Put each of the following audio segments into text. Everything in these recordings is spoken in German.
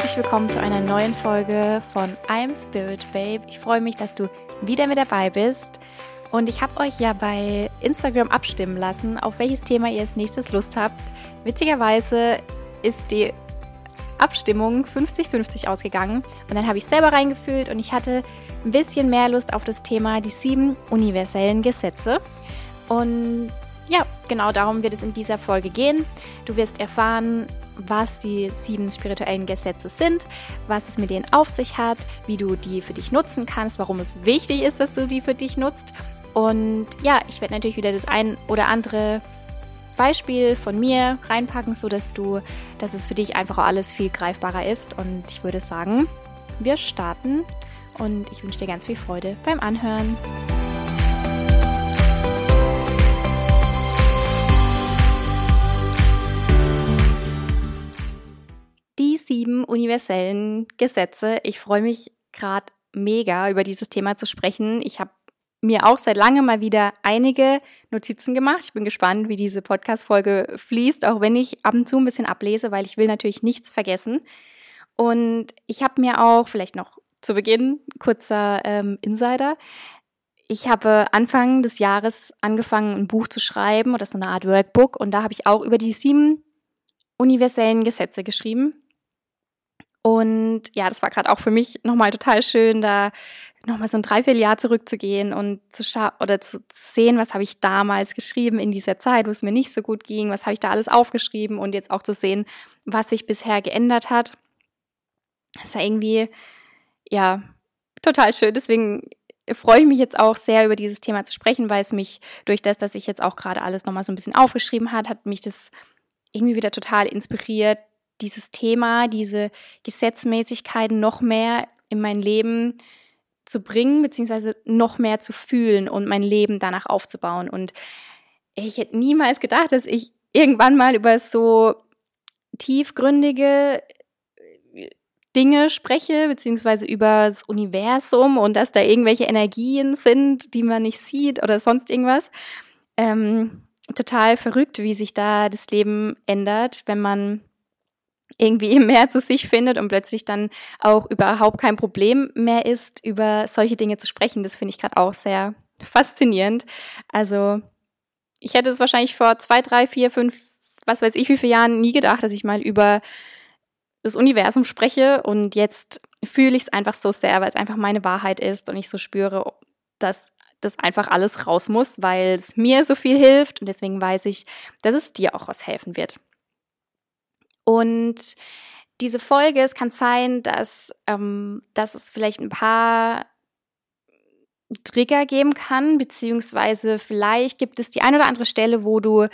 herzlich willkommen zu einer neuen Folge von I'm Spirit Babe. Ich freue mich, dass du wieder mit dabei bist. Und ich habe euch ja bei Instagram abstimmen lassen, auf welches Thema ihr als nächstes Lust habt. Witzigerweise ist die Abstimmung 50-50 ausgegangen. Und dann habe ich selber reingefühlt und ich hatte ein bisschen mehr Lust auf das Thema die sieben universellen Gesetze. Und ja, genau darum wird es in dieser Folge gehen. Du wirst erfahren, was die sieben spirituellen Gesetze sind, was es mit denen auf sich hat, wie du die für dich nutzen kannst, warum es wichtig ist, dass du die für dich nutzt. Und ja, ich werde natürlich wieder das ein oder andere Beispiel von mir reinpacken, so dass du, dass es für dich einfach auch alles viel greifbarer ist. Und ich würde sagen, wir starten und ich wünsche dir ganz viel Freude beim Anhören. Sieben universellen Gesetze. Ich freue mich gerade mega über dieses Thema zu sprechen. Ich habe mir auch seit langem mal wieder einige Notizen gemacht. Ich bin gespannt, wie diese Podcast-Folge fließt, auch wenn ich ab und zu ein bisschen ablese, weil ich will natürlich nichts vergessen. Und ich habe mir auch, vielleicht noch zu Beginn, kurzer ähm, Insider. Ich habe Anfang des Jahres angefangen, ein Buch zu schreiben oder so eine Art Workbook. Und da habe ich auch über die sieben universellen Gesetze geschrieben. Und ja, das war gerade auch für mich nochmal total schön, da nochmal so ein Dreivierteljahr zurückzugehen und zu schauen oder zu sehen, was habe ich damals geschrieben in dieser Zeit, wo es mir nicht so gut ging, was habe ich da alles aufgeschrieben und jetzt auch zu sehen, was sich bisher geändert hat. Das ja irgendwie, ja, total schön. Deswegen freue ich mich jetzt auch sehr über dieses Thema zu sprechen, weil es mich durch das, dass ich jetzt auch gerade alles nochmal so ein bisschen aufgeschrieben hat, hat mich das irgendwie wieder total inspiriert, dieses Thema, diese Gesetzmäßigkeiten noch mehr in mein Leben zu bringen, beziehungsweise noch mehr zu fühlen und mein Leben danach aufzubauen. Und ich hätte niemals gedacht, dass ich irgendwann mal über so tiefgründige äh, Dinge spreche, beziehungsweise über das Universum und dass da irgendwelche Energien sind, die man nicht sieht oder sonst irgendwas. Ähm, total verrückt, wie sich da das Leben ändert, wenn man irgendwie mehr zu sich findet und plötzlich dann auch überhaupt kein Problem mehr ist, über solche Dinge zu sprechen. Das finde ich gerade auch sehr faszinierend. Also ich hätte es wahrscheinlich vor zwei, drei, vier, fünf, was weiß ich, wie viele Jahren nie gedacht, dass ich mal über das Universum spreche und jetzt fühle ich es einfach so sehr, weil es einfach meine Wahrheit ist und ich so spüre, dass das einfach alles raus muss, weil es mir so viel hilft und deswegen weiß ich, dass es dir auch was helfen wird. Und diese Folge, es kann sein, dass, ähm, dass es vielleicht ein paar Trigger geben kann, beziehungsweise vielleicht gibt es die eine oder andere Stelle, wo du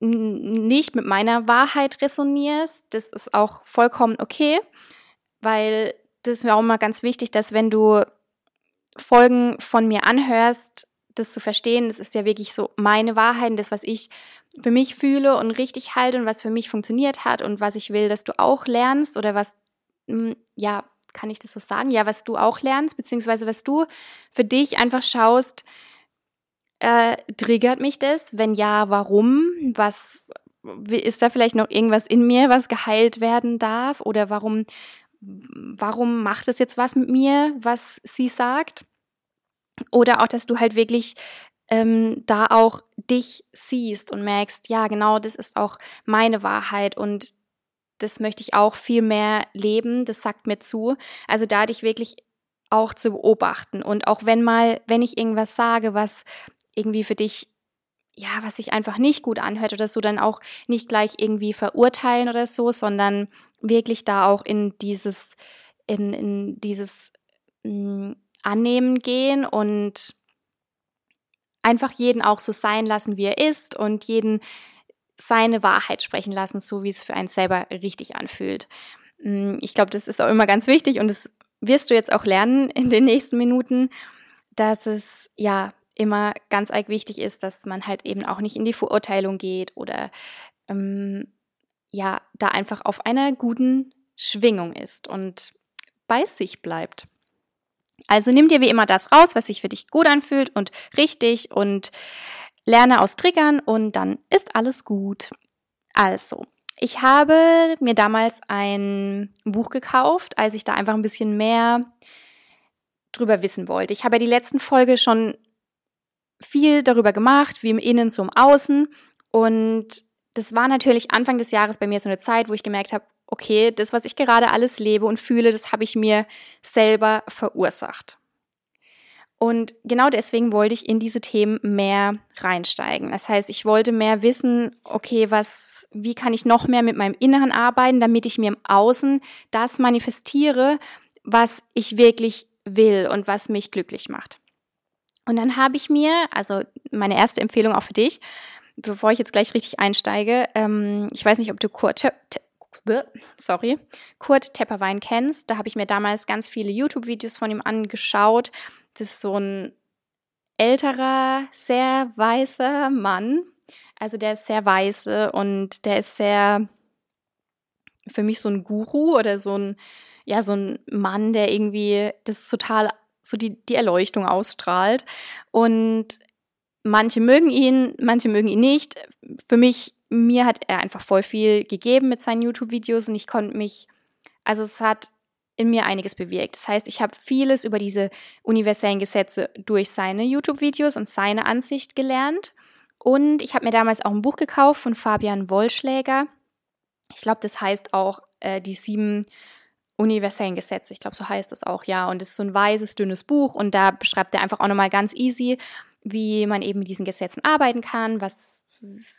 nicht mit meiner Wahrheit resonierst. Das ist auch vollkommen okay, weil das ist mir auch immer ganz wichtig, dass wenn du Folgen von mir anhörst, das zu verstehen, das ist ja wirklich so meine Wahrheit, das, was ich für mich fühle und richtig halte und was für mich funktioniert hat und was ich will, dass du auch lernst oder was, hm, ja, kann ich das so sagen? Ja, was du auch lernst, beziehungsweise was du für dich einfach schaust, äh, triggert mich das? Wenn ja, warum? Was ist da vielleicht noch irgendwas in mir, was geheilt werden darf? Oder warum, warum macht es jetzt was mit mir, was sie sagt? Oder auch, dass du halt wirklich ähm, da auch dich siehst und merkst, ja, genau, das ist auch meine Wahrheit und das möchte ich auch viel mehr leben, das sagt mir zu. Also da dich wirklich auch zu beobachten und auch wenn mal, wenn ich irgendwas sage, was irgendwie für dich ja, was sich einfach nicht gut anhört oder so, dann auch nicht gleich irgendwie verurteilen oder so, sondern wirklich da auch in dieses, in, in dieses mh, mm, Annehmen gehen und einfach jeden auch so sein lassen, wie er ist und jeden seine Wahrheit sprechen lassen, so wie es für einen selber richtig anfühlt. Mm, ich glaube, das ist auch immer ganz wichtig und das wirst du jetzt auch lernen in den nächsten Minuten, dass es ja immer ganz arg wichtig ist, dass man halt eben auch nicht in die Verurteilung geht oder ähm, ja, da einfach auf einer guten Schwingung ist und bei sich bleibt. Also nimm dir wie immer das raus, was sich für dich gut anfühlt und richtig und lerne aus Triggern und dann ist alles gut. Also, Ich habe mir damals ein Buch gekauft, als ich da einfach ein bisschen mehr drüber wissen wollte. Ich habe ja die letzten Folge schon viel darüber gemacht, wie im Innen im Außen. Und das war natürlich Anfang des Jahres bei mir so eine Zeit, wo ich gemerkt habe, okay, das, was ich gerade alles lebe und fühle, das habe ich mir selber verursacht. Und genau deswegen wollte ich in diese Themen mehr reinsteigen. Das heißt, ich wollte mehr wissen, okay, was, wie kann ich noch mehr mit meinem Inneren arbeiten, damit ich mir im Außen das manifestiere, was ich wirklich will und was mich glücklich macht. Und dann habe ich mir, also meine erste Empfehlung auch für dich, bevor ich jetzt gleich richtig einsteige, ähm, ich weiß nicht, ob du Kurt, sorry, Kurt Tepperwein kennst. Da habe ich mir damals ganz viele YouTube-Videos von ihm angeschaut. Das ist so ein älterer, sehr weißer Mann. Also der ist sehr weiße und der ist sehr für mich so ein Guru oder so ein, ja, so ein Mann, der irgendwie das total so die, die Erleuchtung ausstrahlt. Und manche mögen ihn, manche mögen ihn nicht. Für mich, mir hat er einfach voll viel gegeben mit seinen YouTube-Videos und ich konnte mich, also es hat in mir einiges bewirkt. Das heißt, ich habe vieles über diese universellen Gesetze durch seine YouTube-Videos und seine Ansicht gelernt. Und ich habe mir damals auch ein Buch gekauft von Fabian Wollschläger. Ich glaube, das heißt auch äh, die sieben universellen Gesetze. Ich glaube, so heißt es auch, ja. Und es ist so ein weißes, dünnes Buch. Und da beschreibt er einfach auch nochmal ganz easy, wie man eben mit diesen Gesetzen arbeiten kann, was,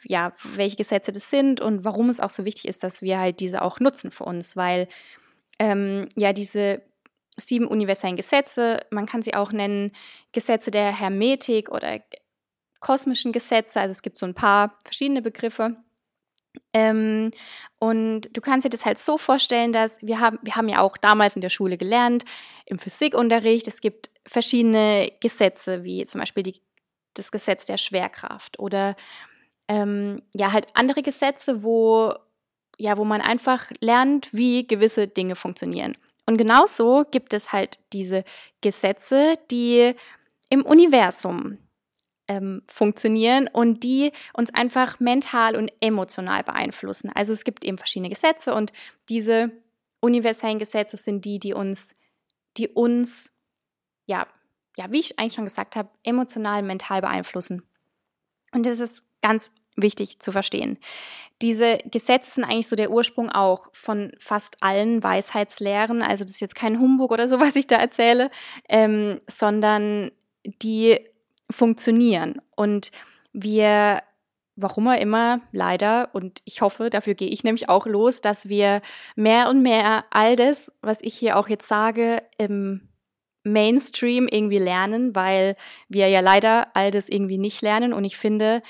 ja, welche Gesetze das sind und warum es auch so wichtig ist, dass wir halt diese auch nutzen für uns, weil ähm, ja diese sieben universellen Gesetze, man kann sie auch nennen Gesetze der Hermetik oder kosmischen Gesetze, also es gibt so ein paar verschiedene Begriffe. Ähm, und du kannst dir das halt so vorstellen, dass wir haben, wir haben ja auch damals in der Schule gelernt, im Physikunterricht, es gibt verschiedene Gesetze, wie zum Beispiel die, das Gesetz der Schwerkraft oder ähm, ja, halt andere Gesetze, wo ja, wo man einfach lernt, wie gewisse Dinge funktionieren. Und genauso gibt es halt diese Gesetze, die im Universum ähm, funktionieren und die uns einfach mental und emotional beeinflussen. Also es gibt eben verschiedene Gesetze und diese universellen Gesetze sind die, die uns, die uns, ja, ja, wie ich eigentlich schon gesagt habe, emotional, mental beeinflussen. Und das ist ganz wichtig zu verstehen. Diese Gesetze sind eigentlich so der Ursprung auch von fast allen Weisheitslehren. Also das ist jetzt kein Humbug oder so, was ich da erzähle, ähm, sondern die funktionieren. Und wir, warum auch immer, leider, und ich hoffe, dafür gehe ich nämlich auch los, dass wir mehr und mehr all das, was ich hier auch jetzt sage, im Mainstream irgendwie lernen, weil wir ja leider all das irgendwie nicht lernen. Und ich finde,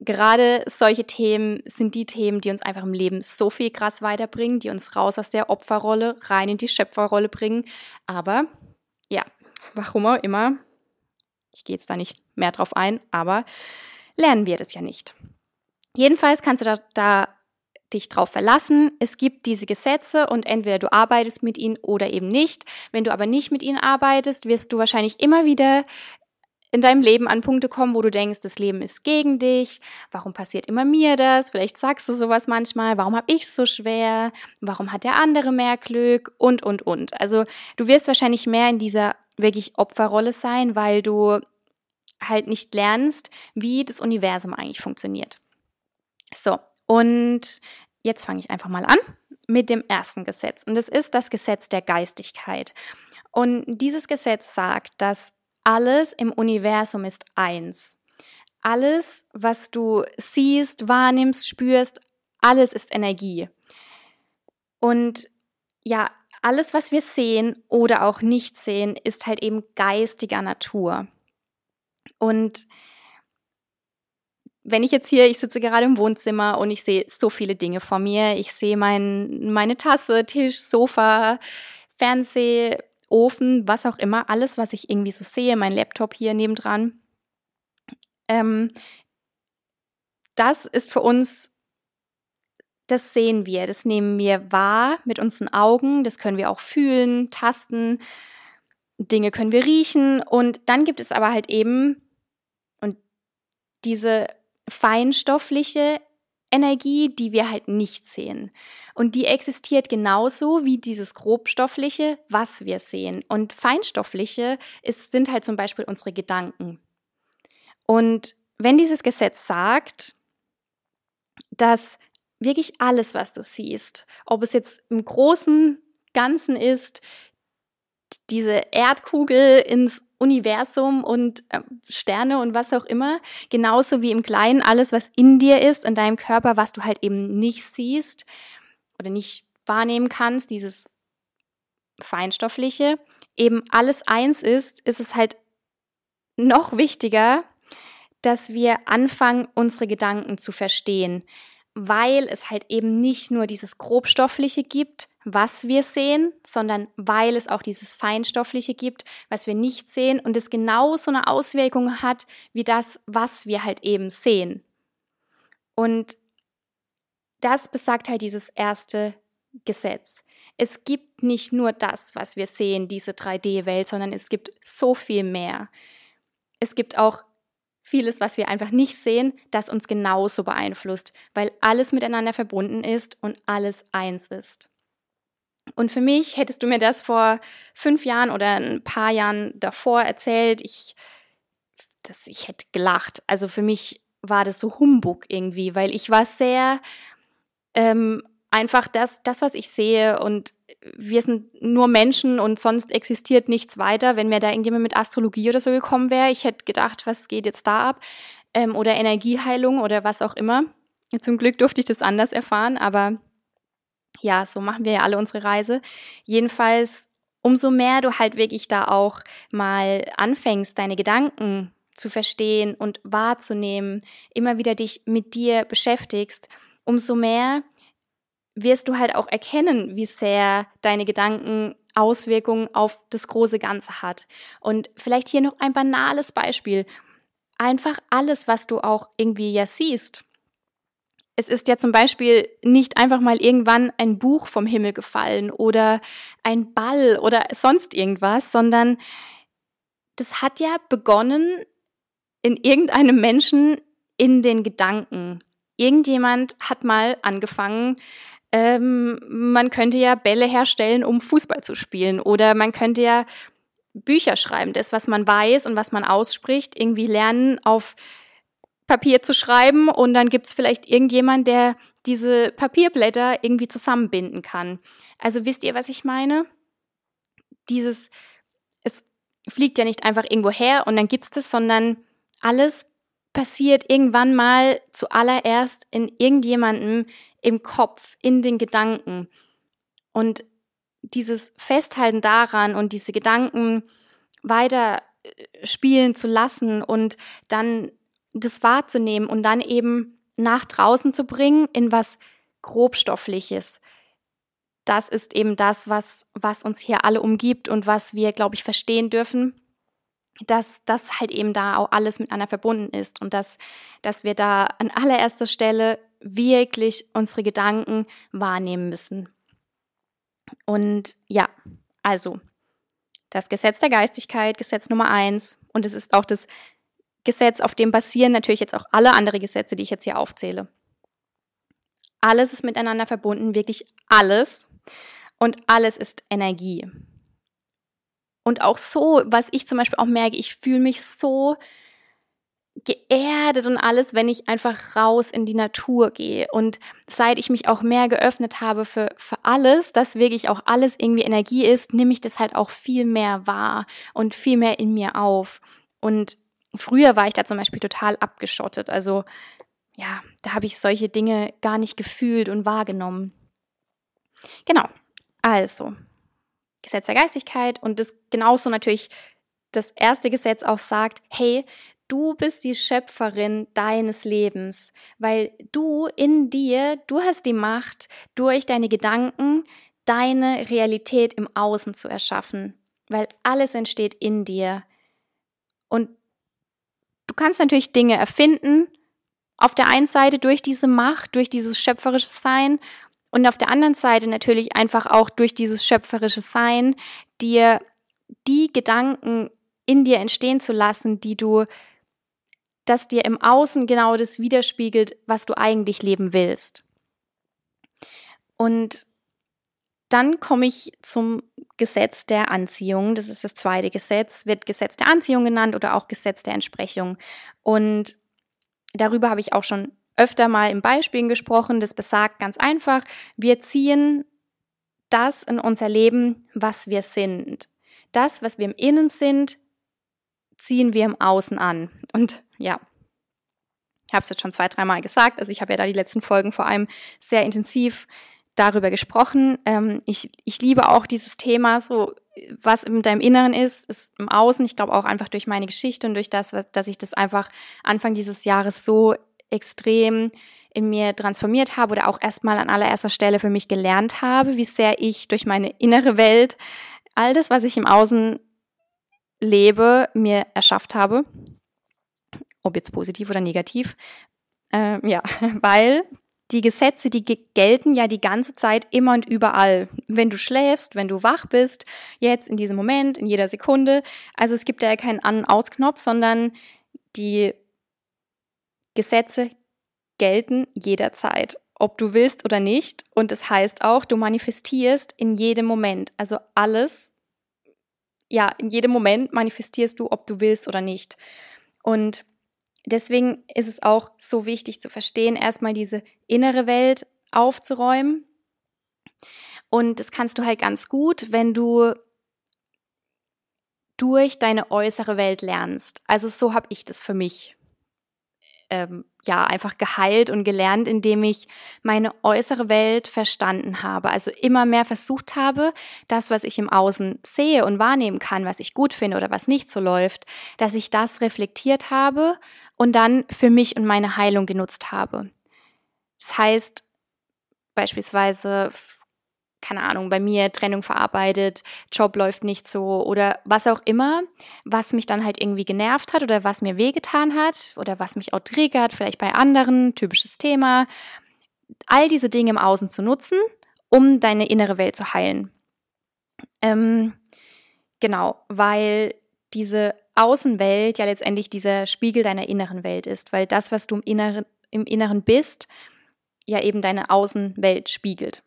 gerade solche Themen sind die Themen, die uns einfach im Leben so viel krass weiterbringen, die uns raus aus der Opferrolle rein in die Schöpferrolle bringen. Aber ja, warum auch immer, ich gehe jetzt da nicht mehr drauf ein, aber lernen wir das ja nicht. Jedenfalls kannst du da, da dich drauf verlassen. Es gibt diese Gesetze und entweder du arbeitest mit ihnen oder eben nicht. Wenn du aber nicht mit ihnen arbeitest, wirst du wahrscheinlich immer wieder in deinem Leben an Punkte kommen, wo du denkst, das Leben ist gegen dich, warum passiert immer mir das? Vielleicht sagst du sowas manchmal, warum habe ich so schwer? Warum hat der andere mehr Glück? Und, und, und. Also du wirst wahrscheinlich mehr in dieser wirklich Opferrolle sein, weil du halt nicht lernst, wie das Universum eigentlich funktioniert. So, und jetzt fange ich einfach mal an mit dem ersten Gesetz. Und das ist das Gesetz der Geistigkeit. Und dieses Gesetz sagt, dass alles im Universum ist eins. Alles, was du siehst, wahrnimmst, spürst, alles ist Energie. Und ja, alles, was wir sehen oder auch nicht sehen, ist halt eben geistiger Natur. Und wenn ich jetzt hier, ich sitze gerade im Wohnzimmer und ich sehe so viele Dinge vor mir. Ich sehe mein, meine Tasse, Tisch, Sofa, Fernseh, Ofen, was auch immer, alles, was ich irgendwie so sehe, mein Laptop hier nebendran. Ähm, das ist für uns, das sehen wir, das nehmen wir wahr mit unseren Augen, das können wir auch fühlen, tasten, Dinge können wir riechen und dann gibt es aber halt eben und diese feinstoffliche Energie, die wir halt nicht sehen. Und die existiert genauso wie dieses grobstoffliche, was wir sehen. Und feinstoffliche ist, sind halt zum Beispiel unsere Gedanken. Und wenn dieses Gesetz sagt, dass wirklich alles, was du siehst, ob es jetzt im großen Ganzen ist, diese Erdkugel ins Universum und äh, Sterne und was auch immer, genauso wie im Kleinen alles, was in dir ist, in deinem Körper, was du halt eben nicht siehst oder nicht wahrnehmen kannst, dieses Feinstoffliche, eben alles eins ist, ist es halt noch wichtiger, dass wir anfangen, unsere Gedanken zu verstehen, weil es halt eben nicht nur dieses Grobstoffliche gibt, was wir sehen, sondern weil es auch dieses Feinstoffliche gibt, was wir nicht sehen und es genauso eine Auswirkung hat wie das, was wir halt eben sehen. Und das besagt halt dieses erste Gesetz. Es gibt nicht nur das, was wir sehen, diese 3D-Welt, sondern es gibt so viel mehr. Es gibt auch vieles, was wir einfach nicht sehen, das uns genauso beeinflusst, weil alles miteinander verbunden ist und alles eins ist. Und für mich, hättest du mir das vor fünf Jahren oder ein paar Jahren davor erzählt, ich, das, ich hätte gelacht. Also für mich war das so Humbug irgendwie, weil ich war sehr ähm, einfach das, das, was ich sehe und wir sind nur Menschen und sonst existiert nichts weiter. Wenn mir da irgendjemand mit Astrologie oder so gekommen wäre, ich hätte gedacht, was geht jetzt da ab? Ähm, oder Energieheilung oder was auch immer. Zum Glück durfte ich das anders erfahren, aber ja, so machen wir ja alle unsere Reise. Jedenfalls, umso mehr du halt wirklich da auch mal anfängst, deine Gedanken zu verstehen und wahrzunehmen, immer wieder dich mit dir beschäftigst, umso mehr wirst du halt auch erkennen, wie sehr deine Gedanken Auswirkungen auf das große Ganze hat. Und vielleicht hier noch ein banales Beispiel. Einfach alles, was du auch irgendwie ja siehst, es ist ja zum Beispiel nicht einfach mal irgendwann ein Buch vom Himmel gefallen oder ein Ball oder sonst irgendwas, sondern das hat ja begonnen in irgendeinem Menschen in den Gedanken. Irgendjemand hat mal angefangen, ähm, man könnte ja Bälle herstellen, um Fußball zu spielen. Oder man könnte ja Bücher schreiben, das, was man weiß und was man ausspricht, irgendwie lernen, auf Papier zu schreiben und dann gibt es vielleicht irgendjemand, der diese Papierblätter irgendwie zusammenbinden kann. Also wisst ihr, was ich meine? Dieses, es fliegt ja nicht einfach irgendwo her und dann gibt es das, sondern alles passiert irgendwann mal zuallererst in irgendjemandem im Kopf, in den Gedanken. Und dieses Festhalten daran und diese Gedanken weiter äh, spielen zu lassen und dann das wahrzunehmen und dann eben nach draußen zu bringen in was grobstoffliches. Das ist eben das, was, was uns hier alle umgibt und was wir, glaube ich, verstehen dürfen, dass das halt eben da auch alles miteinander verbunden ist und dass, dass wir da an allererster Stelle wirklich unsere Gedanken wahrnehmen müssen. Und ja, also das Gesetz der Geistigkeit, Gesetz Nummer eins, und es ist auch das Gesetz, auf dem basieren natürlich jetzt auch alle andere Gesetze, die ich jetzt hier aufzähle. Alles ist miteinander verbunden, wirklich alles. Und alles ist Energie. Und auch so, was ich zum Beispiel auch merke, ich fühle mich so geerdet und alles, wenn ich einfach raus in die Natur gehe. Und seit ich mich auch mehr geöffnet habe für, für alles, dass wirklich auch alles irgendwie Energie ist, nehme ich das halt auch viel mehr wahr und viel mehr in mir auf. Und früher war ich da zum Beispiel total abgeschottet. Also ja, da habe ich solche Dinge gar nicht gefühlt und wahrgenommen. Genau. Also, Gesetz der Geistigkeit und das genauso natürlich das erste Gesetz auch sagt, hey, du bist die Schöpferin deines Lebens, weil du in dir, du hast die Macht, durch deine Gedanken deine Realität im Außen zu erschaffen, weil alles entsteht in dir. Und Du kannst natürlich Dinge erfinden, auf der einen Seite durch diese Macht, durch dieses schöpferische Sein und auf der anderen Seite natürlich einfach auch durch dieses schöpferische Sein, dir die Gedanken in dir entstehen zu lassen, die du das dir im Außen genau das widerspiegelt, was du eigentlich leben willst. Und dann komme ich zum Gesetz der Anziehung. Das ist das zweite Gesetz, wird Gesetz der Anziehung genannt oder auch Gesetz der Entsprechung. Und darüber habe ich auch schon öfter mal in Beispielen gesprochen. Das besagt ganz einfach, wir ziehen das in unser Leben, was wir sind. Das, was wir im Innen sind, ziehen wir im Außen an. Und ja, ich habe es jetzt schon zwei, dreimal gesagt. Also ich habe ja da die letzten Folgen vor allem sehr intensiv darüber gesprochen. Ähm, ich, ich liebe auch dieses Thema, so was in deinem Inneren ist, ist im Außen. Ich glaube auch einfach durch meine Geschichte und durch das, was, dass ich das einfach Anfang dieses Jahres so extrem in mir transformiert habe oder auch erstmal an allererster Stelle für mich gelernt habe, wie sehr ich durch meine innere Welt all das, was ich im Außen lebe, mir erschafft habe. Ob jetzt positiv oder negativ. Äh, ja, weil die Gesetze, die gelten ja die ganze Zeit immer und überall. Wenn du schläfst, wenn du wach bist, jetzt in diesem Moment, in jeder Sekunde. Also es gibt ja keinen An-Aus-Knopf, sondern die Gesetze gelten jederzeit, ob du willst oder nicht. Und das heißt auch, du manifestierst in jedem Moment. Also alles, ja, in jedem Moment manifestierst du, ob du willst oder nicht. Und deswegen ist es auch so wichtig zu verstehen, erstmal diese innere Welt aufzuräumen. Und das kannst du halt ganz gut, wenn du durch deine äußere Welt lernst. Also so habe ich das für mich ähm, ja einfach geheilt und gelernt, indem ich meine äußere Welt verstanden habe. Also immer mehr versucht habe, das, was ich im Außen sehe und wahrnehmen kann, was ich gut finde oder was nicht so läuft, dass ich das reflektiert habe und dann für mich und meine Heilung genutzt habe. Das heißt, beispielsweise keine Ahnung, bei mir Trennung verarbeitet, Job läuft nicht so oder was auch immer, was mich dann halt irgendwie genervt hat oder was mir wehgetan hat oder was mich auch triggert, vielleicht bei anderen, typisches Thema. All diese Dinge im Außen zu nutzen, um deine innere Welt zu heilen. Ähm, genau, weil diese Außenwelt ja letztendlich dieser Spiegel deiner inneren Welt ist, weil das, was du im Inneren, im Inneren bist, ja eben deine Außenwelt spiegelt.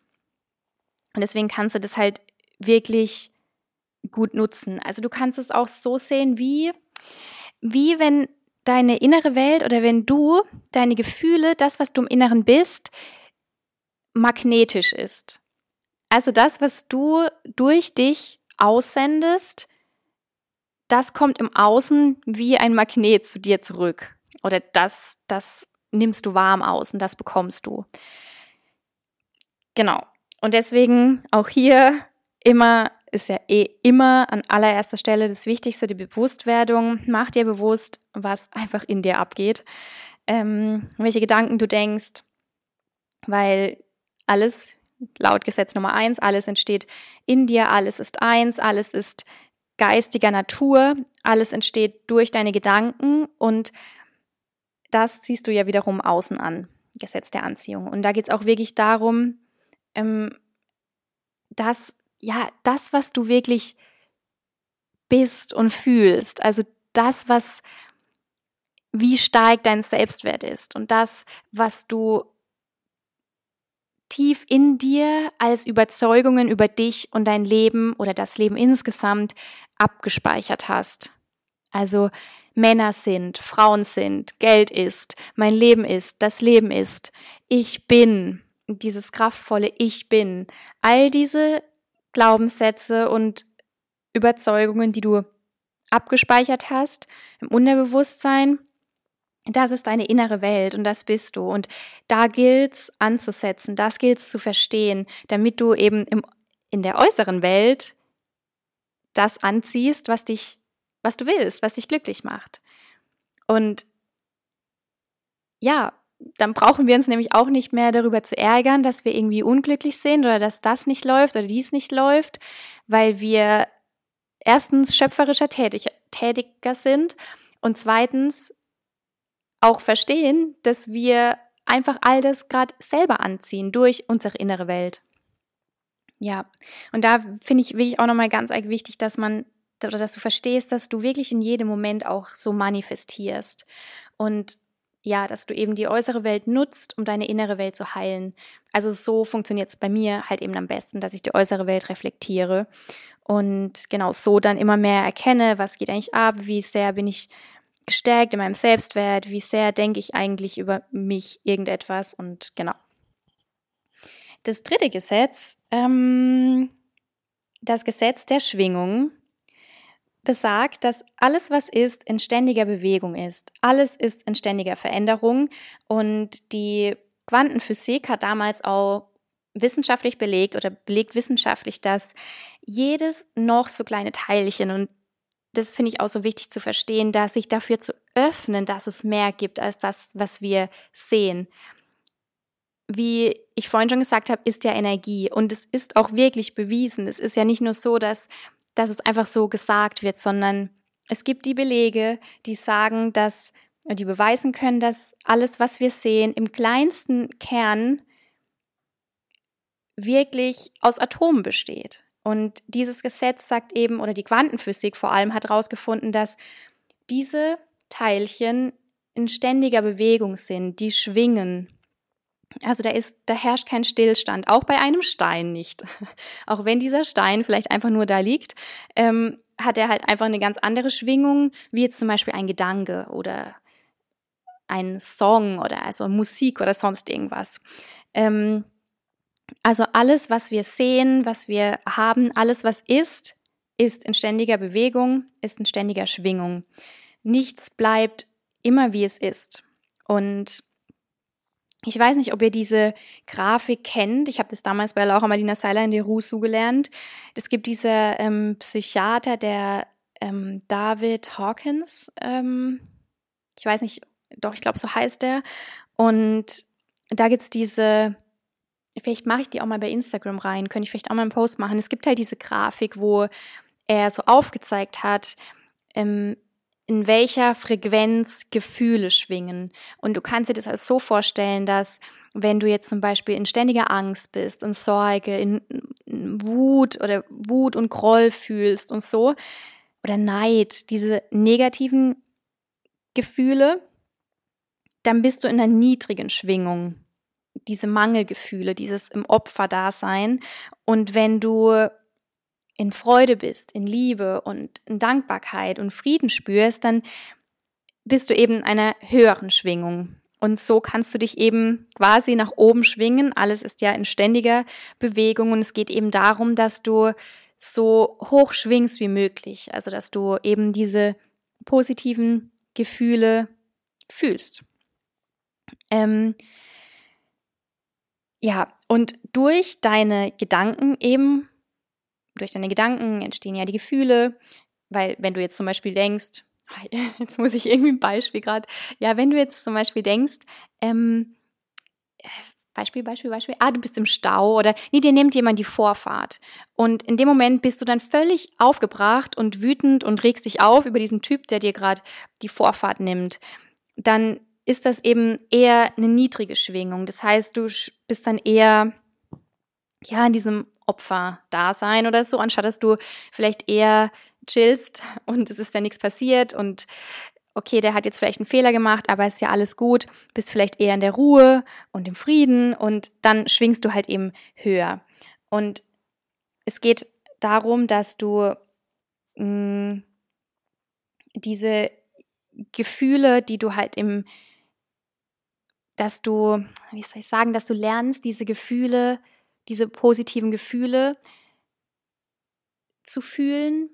Und deswegen kannst du das halt wirklich gut nutzen. Also du kannst es auch so sehen, wie, wie wenn deine innere Welt oder wenn du deine Gefühle, das, was du im Inneren bist, magnetisch ist. Also das, was du durch dich aussendest, das kommt im Außen wie ein Magnet zu dir zurück. Oder das, das nimmst du warm aus und das bekommst du. Genau. Und deswegen auch hier immer ist ja eh immer an allererster Stelle das Wichtigste, die Bewusstwerdung. Mach dir bewusst, was einfach in dir abgeht, ähm, welche Gedanken du denkst, weil alles, laut Gesetz Nummer eins, alles entsteht in dir, alles ist eins, alles ist geistiger Natur, alles entsteht durch deine Gedanken und das ziehst du ja wiederum außen an, Gesetz der Anziehung. Und da geht es auch wirklich darum, ähm, dass, ja, das, was du wirklich bist und fühlst, also das, was, wie stark dein Selbstwert ist und das, was du tief in dir als Überzeugungen über dich und dein Leben oder das Leben insgesamt abgespeichert hast. Also Männer sind, Frauen sind, Geld ist, mein Leben ist, das Leben ist, ich bin, dieses kraftvolle Ich bin, all diese Glaubenssätze und Überzeugungen, die du abgespeichert hast im Unterbewusstsein, das ist deine innere Welt und das bist du. Und da gilt's anzusetzen, das gilt's zu verstehen, damit du eben im, in der äußeren Welt das anziehst, was dich, was du willst, was dich glücklich macht. Und ja, dann brauchen wir uns nämlich auch nicht mehr darüber zu ärgern, dass wir irgendwie unglücklich sind oder dass das nicht läuft oder dies nicht läuft, weil wir erstens schöpferischer tätig, tätiger sind und zweitens auch verstehen, dass wir einfach all das gerade selber anziehen durch unsere innere Welt. Ja, und da finde ich wirklich auch nochmal ganz wichtig, dass man dass du verstehst, dass du wirklich in jedem Moment auch so manifestierst. Und ja, dass du eben die äußere Welt nutzt, um deine innere Welt zu heilen. Also so funktioniert es bei mir halt eben am besten, dass ich die äußere Welt reflektiere und genau so dann immer mehr erkenne, was geht eigentlich ab, wie sehr bin ich gestärkt in meinem Selbstwert, wie sehr denke ich eigentlich über mich irgendetwas und genau. Das dritte Gesetz, ähm, das Gesetz der Schwingung, besagt, dass alles, was ist, in ständiger Bewegung ist. Alles ist in ständiger Veränderung. Und die Quantenphysik hat damals auch wissenschaftlich belegt oder belegt wissenschaftlich, dass jedes noch so kleine Teilchen und das finde ich auch so wichtig zu verstehen, dass sich dafür zu öffnen, dass es mehr gibt als das, was wir sehen. Wie ich vorhin schon gesagt habe, ist ja Energie und es ist auch wirklich bewiesen. Es ist ja nicht nur so, dass dass es einfach so gesagt wird, sondern es gibt die Belege, die sagen, dass, die beweisen können, dass alles, was wir sehen, im kleinsten Kern wirklich aus Atomen besteht. Und dieses Gesetz sagt eben, oder die Quantenphysik vor allem hat herausgefunden, dass diese Teilchen in ständiger Bewegung sind, die schwingen. Also da ist, da herrscht kein Stillstand, auch bei einem Stein nicht. auch wenn dieser Stein vielleicht einfach nur da liegt, ähm, hat er halt einfach eine ganz andere Schwingung, wie jetzt zum Beispiel ein Gedanke oder ein Song oder also Musik oder sonst irgendwas. Ähm, also alles, was wir sehen, was wir haben, alles, was ist, ist in ständiger Bewegung, ist in ständiger Schwingung. Nichts bleibt immer wie es ist. Und ich weiß nicht, ob ihr diese Grafik kennt. Ich habe das damals bei Laura Marlina Seiler in der Rusu gelernt. Es gibt diese ähm, Psychiater, der ähm, David Hawkins. Ähm, ich weiß nicht, doch, ich glaube, so heißt er. Und da gibt es diese, vielleicht mache ich die auch mal bei Instagram rein, könnte ich vielleicht auch mal einen Post machen. Es gibt halt diese Grafik, wo er so aufgezeigt hat, ähm, in welcher Frequenz Gefühle schwingen. Und du kannst dir das als so vorstellen, dass wenn du jetzt zum Beispiel in ständiger Angst bist, in Sorge, in, Wut oder Wut und Groll fühlst und so, oder Neid, diese negativen Gefühle, dann bist du in einer niedrigen Schwingung. Diese Mangelgefühle, dieses im Opferdasein. Und wenn du in Freude bist, in Liebe und in Dankbarkeit und Frieden spürst, dann bist du eben in einer höheren Schwingung. Und so kannst du dich eben quasi nach oben schwingen. Alles ist ja in ständiger Bewegung und es geht eben darum, dass du so hoch schwingst wie möglich. Also, dass du eben diese positiven Gefühle fühlst. Ähm, ja, und durch deine Gedanken eben durch deine Gedanken entstehen ja die Gefühle, weil wenn du jetzt zum Beispiel denkst, jetzt muss ich irgendwie ein Beispiel gerade, ja, wenn du jetzt zum Beispiel denkst, ähm, äh, Beispiel, Beispiel, Beispiel, ah, du bist im Stau oder nee, dir nimmt jemand die Vorfahrt. Und in dem Moment bist du dann völlig aufgebracht und wütend und regst dich auf über diesen Typ, der dir gerade die Vorfahrt nimmt. Dann ist das eben eher eine niedrige Schwingung. Das heißt, du bist dann eher ja in diesem Opfer-Dasein oder so, anstatt dass du vielleicht eher chillst und es ist ja nichts passiert und okay, der hat jetzt vielleicht einen Fehler gemacht, aber ist ja alles gut, bist vielleicht eher in der Ruhe und im Frieden und dann schwingst du halt eben höher. Und es geht darum, dass du mh, mm, diese Gefühle, die du halt im, dass du, wie soll ich sagen, dass du lernst, diese Gefühle diese positiven Gefühle zu fühlen,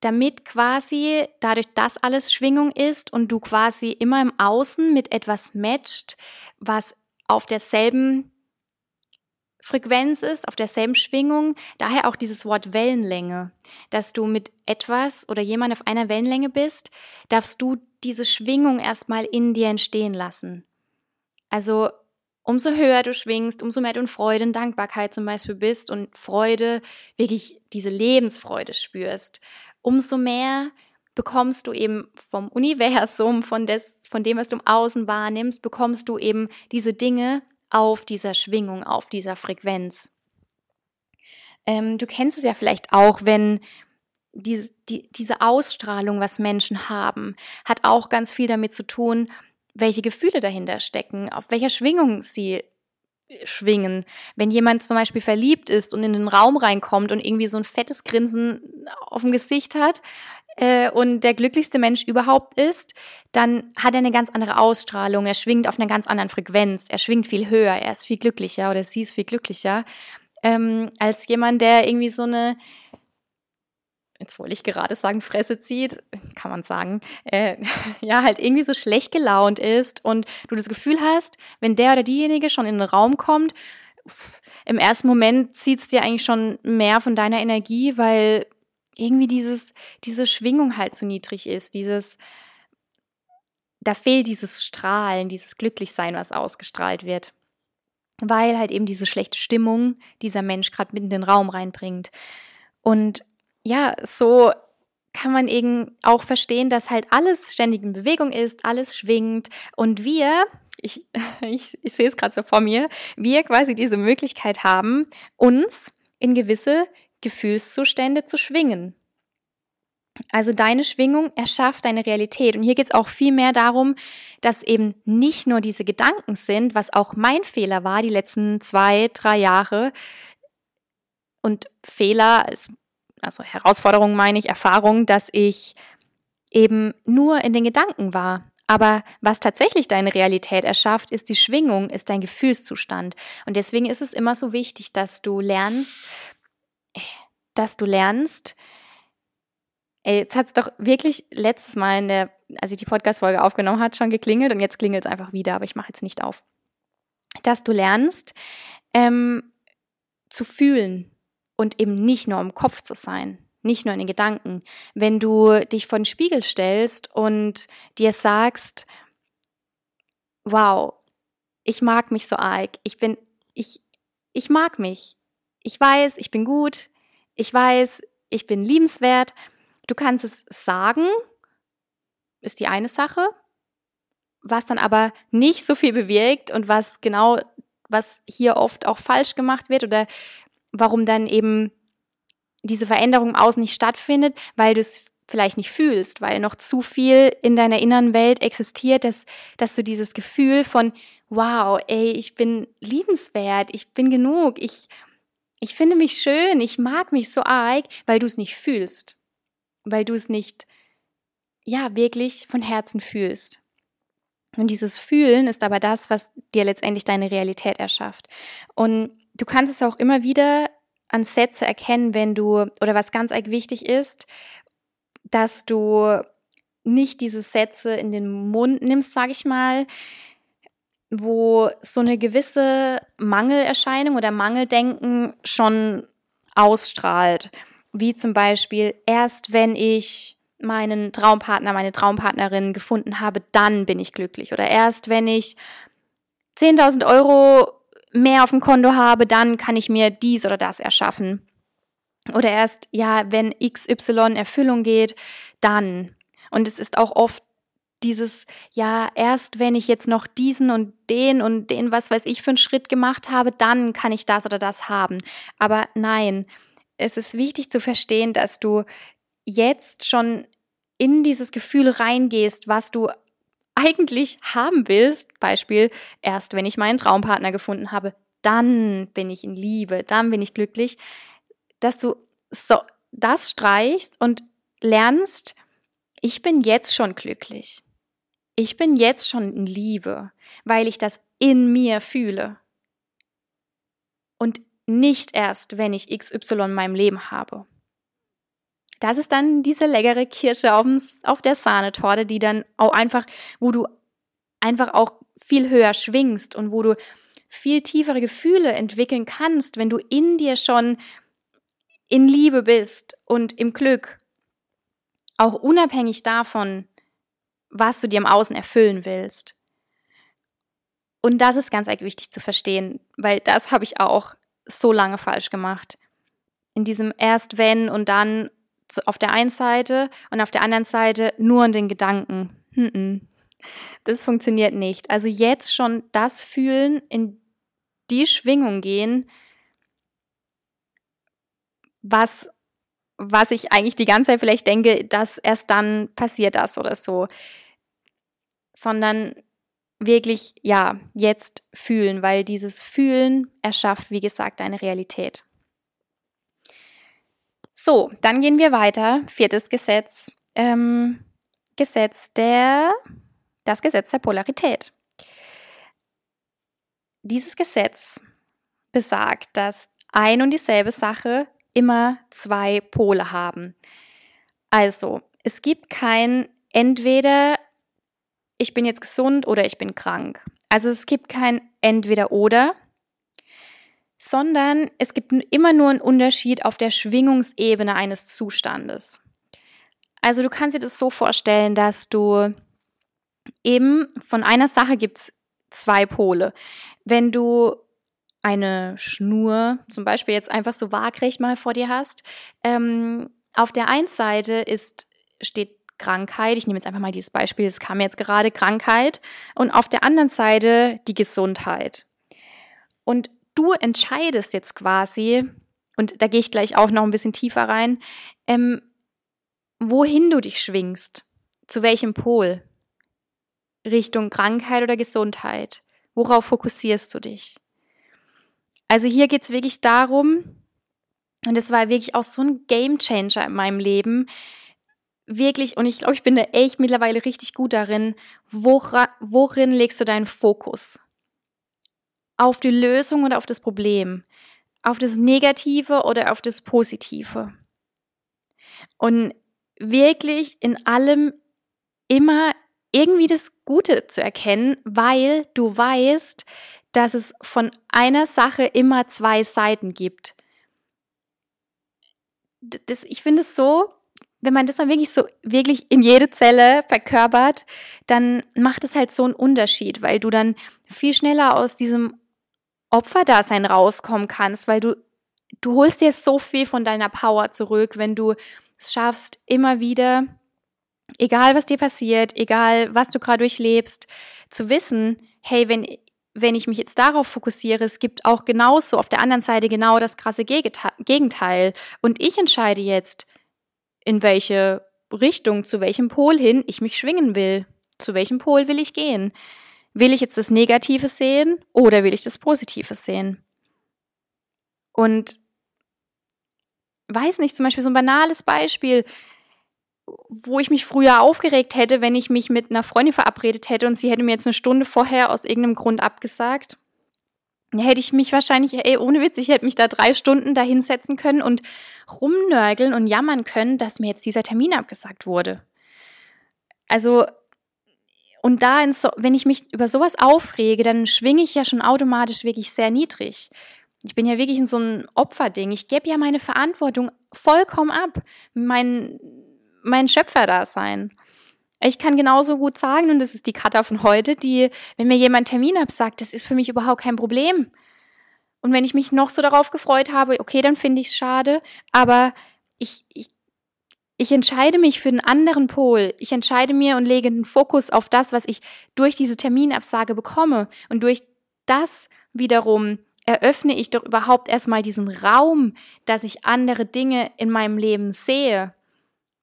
damit quasi dadurch, dass alles Schwingung ist und du quasi immer im Außen mit etwas matcht, was auf derselben Frequenz ist, auf derselben Schwingung, daher auch dieses Wort Wellenlänge, dass du mit etwas oder jemand auf einer Wellenlänge bist, darfst du diese Schwingung erstmal in dir entstehen lassen. Also umso höher du schwingst, umso mehr du in Freude und Dankbarkeit zum Beispiel bist und Freude, wirklich diese Lebensfreude spürst, umso mehr bekommst du eben vom Universum, von, des, von dem, was du im Außen wahrnimmst, bekommst du eben diese Dinge auf dieser Schwingung, auf dieser Frequenz. Ähm, du kennst es ja vielleicht auch, wenn die, die, diese Ausstrahlung, was Menschen haben, hat auch ganz viel damit zu tun, welche Gefühle dahinter stecken, auf welcher Schwingung sie schwingen. Wenn jemand zum Beispiel verliebt ist und in den Raum reinkommt und irgendwie so ein fettes Grinsen auf dem Gesicht hat äh, und der glücklichste Mensch überhaupt ist, dann hat er eine ganz andere Ausstrahlung. Er schwingt auf einer ganz anderen Frequenz. Er schwingt viel höher. Er ist viel glücklicher oder sie ist viel glücklicher ähm, als jemand, der irgendwie so eine jetzt wollte ich gerade sagen, Fresse zieht, kann man sagen, äh, ja, halt irgendwie so schlecht gelaunt ist und du das Gefühl hast, wenn der oder diejenige schon in den Raum kommt, im ersten Moment zieht es dir eigentlich schon mehr von deiner Energie, weil irgendwie dieses, diese Schwingung halt zu niedrig ist, dieses, da fehlt dieses Strahlen, dieses Glücklichsein, was ausgestrahlt wird. Weil halt eben diese schlechte Stimmung dieser Mensch gerade mitten in den Raum reinbringt. Und ja, so kann man eben auch verstehen, dass halt alles ständig in Bewegung ist, alles schwingt und wir, ich, ich, ich sehe es gerade so vor mir, wir quasi diese Möglichkeit haben, uns in gewisse Gefühlszustände zu schwingen. Also deine Schwingung erschafft deine Realität. Und hier geht es auch viel mehr darum, dass eben nicht nur diese Gedanken sind, was auch mein Fehler war die letzten zwei, drei Jahre. Und Fehler ist also Herausforderung meine ich, Erfahrung, dass ich eben nur in den Gedanken war. Aber was tatsächlich deine Realität erschafft, ist die Schwingung, ist dein Gefühlszustand. Und deswegen ist es immer so wichtig, dass du lernst, dass du lernst, jetzt hat es doch wirklich letztes Mal in der, als ich die Podcast-Folge aufgenommen hat, schon geklingelt und jetzt klingelt es einfach wieder, aber ich mache jetzt nicht auf. Dass du lernst, ähm, zu fühlen, und eben nicht nur im Kopf zu sein, nicht nur in den Gedanken. Wenn du dich vor den Spiegel stellst und dir sagst, wow, ich mag mich so arg, ich bin, ich, ich mag mich. Ich weiß, ich bin gut, ich weiß, ich bin liebenswert. Du kannst es sagen, ist die eine Sache, was dann aber nicht so viel bewirkt und was genau, was hier oft auch falsch gemacht wird oder warum dann eben diese Veränderung im Außen nicht stattfindet, weil du es vielleicht nicht fühlst, weil noch zu viel in deiner inneren Welt existiert, dass, dass du dieses Gefühl von, wow, ey, ich bin liebenswert, ich bin genug, ich, ich finde mich schön, ich mag mich so arg, weil du es nicht fühlst, weil du es nicht, ja, wirklich von Herzen fühlst. Und dieses Fühlen ist aber das, was dir letztendlich deine Realität erschafft. Und du kannst es auch immer wieder an Sätze erkennen, wenn du, oder was ganz wichtig ist, dass du nicht diese Sätze in den Mund nimmst, sage ich mal, wo so eine gewisse Mangelerscheinung oder Mangeldenken schon ausstrahlt. Wie zum Beispiel, erst wenn ich meinen Traumpartner, meine Traumpartnerin gefunden habe, dann bin ich glücklich. Oder erst wenn ich 10.000 Euro mehr auf dem Konto habe, dann kann ich mir dies oder das erschaffen. Oder erst, ja, wenn XY Erfüllung geht, dann. Und es ist auch oft dieses, ja, erst wenn ich jetzt noch diesen und den und den, was weiß ich, für einen Schritt gemacht habe, dann kann ich das oder das haben. Aber nein, es ist wichtig zu verstehen, dass du jetzt schon in dieses Gefühl reingehst, was du eigentlich haben willst, Beispiel, erst wenn ich meinen Traumpartner gefunden habe, dann bin ich in Liebe, dann bin ich glücklich, dass du so das streichst und lernst, ich bin jetzt schon glücklich. Ich bin jetzt schon in Liebe, weil ich das in mir fühle. Und nicht erst, wenn ich XY in meinem Leben habe das ist dann diese leckere Kirsche auf der Sahnetorte, die dann auch einfach, wo du einfach auch viel höher schwingst und wo du viel tiefere Gefühle entwickeln kannst, wenn du in dir schon in Liebe bist und im Glück. Auch unabhängig davon, was du dir im Außen erfüllen willst. Und das ist ganz wichtig zu verstehen, weil das habe ich auch so lange falsch gemacht. In diesem erst wenn und dann auf der einen Seite und auf der anderen Seite nur in den Gedanken. Das funktioniert nicht. Also jetzt schon das fühlen, in die Schwingung gehen, was, was ich eigentlich die ganze Zeit vielleicht denke, dass erst dann passiert das oder so. Sondern wirklich, ja, jetzt fühlen, weil dieses Fühlen erschafft, wie gesagt, eine Realität. So, dann gehen wir weiter. Viertes Gesetz. Ähm, Gesetz der, das Gesetz der Polarität. Dieses Gesetz besagt, dass ein und dieselbe Sache immer zwei Pole haben. Also, es gibt kein entweder ich bin jetzt gesund oder ich bin krank. Also es gibt kein entweder oder, sondern es gibt immer nur einen Unterschied auf der Schwingungsebene eines Zustandes. Also du kannst dir das so vorstellen, dass du eben von einer Sache gibt es zwei Pole. Wenn du eine Schnur, zum Beispiel jetzt einfach so waagrecht mal vor dir hast, ähm, auf der einen Seite ist, steht Krankheit, ich nehme jetzt einfach mal dieses Beispiel, es kam jetzt gerade Krankheit, und auf der anderen Seite die Gesundheit. Und du entscheidest jetzt quasi, und da gehe ich gleich auch noch ein bisschen tiefer rein, ähm, wohin du dich schwingst, zu welchem Pol, Richtung Krankheit oder Gesundheit, worauf fokussierst du dich? Also hier geht es wirklich darum, und es war wirklich auch so ein Game Changer in meinem Leben, wirklich, und ich glaube, ich bin da echt mittlerweile richtig gut darin, wora, worin legst du deinen Fokus? Auf die Lösung oder auf das Problem? Auf das Negative oder auf das Positive? Und wirklich in allem immer irgendwie das Gute zu erkennen, weil du weißt, dass es von einer Sache immer zwei Seiten gibt. Das, ich finde es so wenn man das dann wirklich so wirklich in jede Zelle verkörpert, dann macht es halt so einen Unterschied, weil du dann viel schneller aus diesem Opferdasein rauskommen kannst, weil du du holst dir so viel von deiner Power zurück, wenn du es schaffst, immer wieder, egal was dir passiert, egal was du gerade durchlebst, zu wissen, hey, wenn wenn ich mich jetzt darauf fokussiere, es gibt auch genauso auf der anderen Seite genau das krasse Gegenteil. Und ich entscheide jetzt, in welche Richtung, zu welchem Pol hin ich mich schwingen will. Zu welchem Pol will ich gehen? Will ich jetzt das Negative sehen oder will ich das Positive sehen? Und weiß nicht, zum Beispiel so ein banales Beispiel, wo ich mich früher aufgeregt hätte, wenn ich mich mit einer Freundin verabredet hätte und sie hätte mir jetzt eine Stunde vorher aus irgendeinem Grund abgesagt hätte ich mich wahrscheinlich, ey, ohne Witz, ich hätte mich da drei Stunden da hinsetzen können und rumnörgeln und jammern können, dass mir jetzt dieser Termin abgesagt wurde. Also, und da, so, wenn ich mich über sowas aufrege, dann schwinge ich ja schon automatisch wirklich sehr niedrig. Ich bin ja wirklich in so einem Opferding. Ich gebe ja meine Verantwortung vollkommen ab. Mein, mein Schöpferdasein. Ich kann genauso gut sagen, und das ist die Kata von heute, die, wenn mir jemand Termin absagt, das ist für mich überhaupt kein Problem. Und wenn ich mich noch so darauf gefreut habe, okay, dann finde ich es schade, aber ich, ich, ich entscheide mich für einen anderen Pol. Ich entscheide mir und lege den Fokus auf das, was ich durch diese Terminabsage bekomme. Und durch das wiederum eröffne ich doch überhaupt erstmal diesen Raum, dass ich andere Dinge in meinem Leben sehe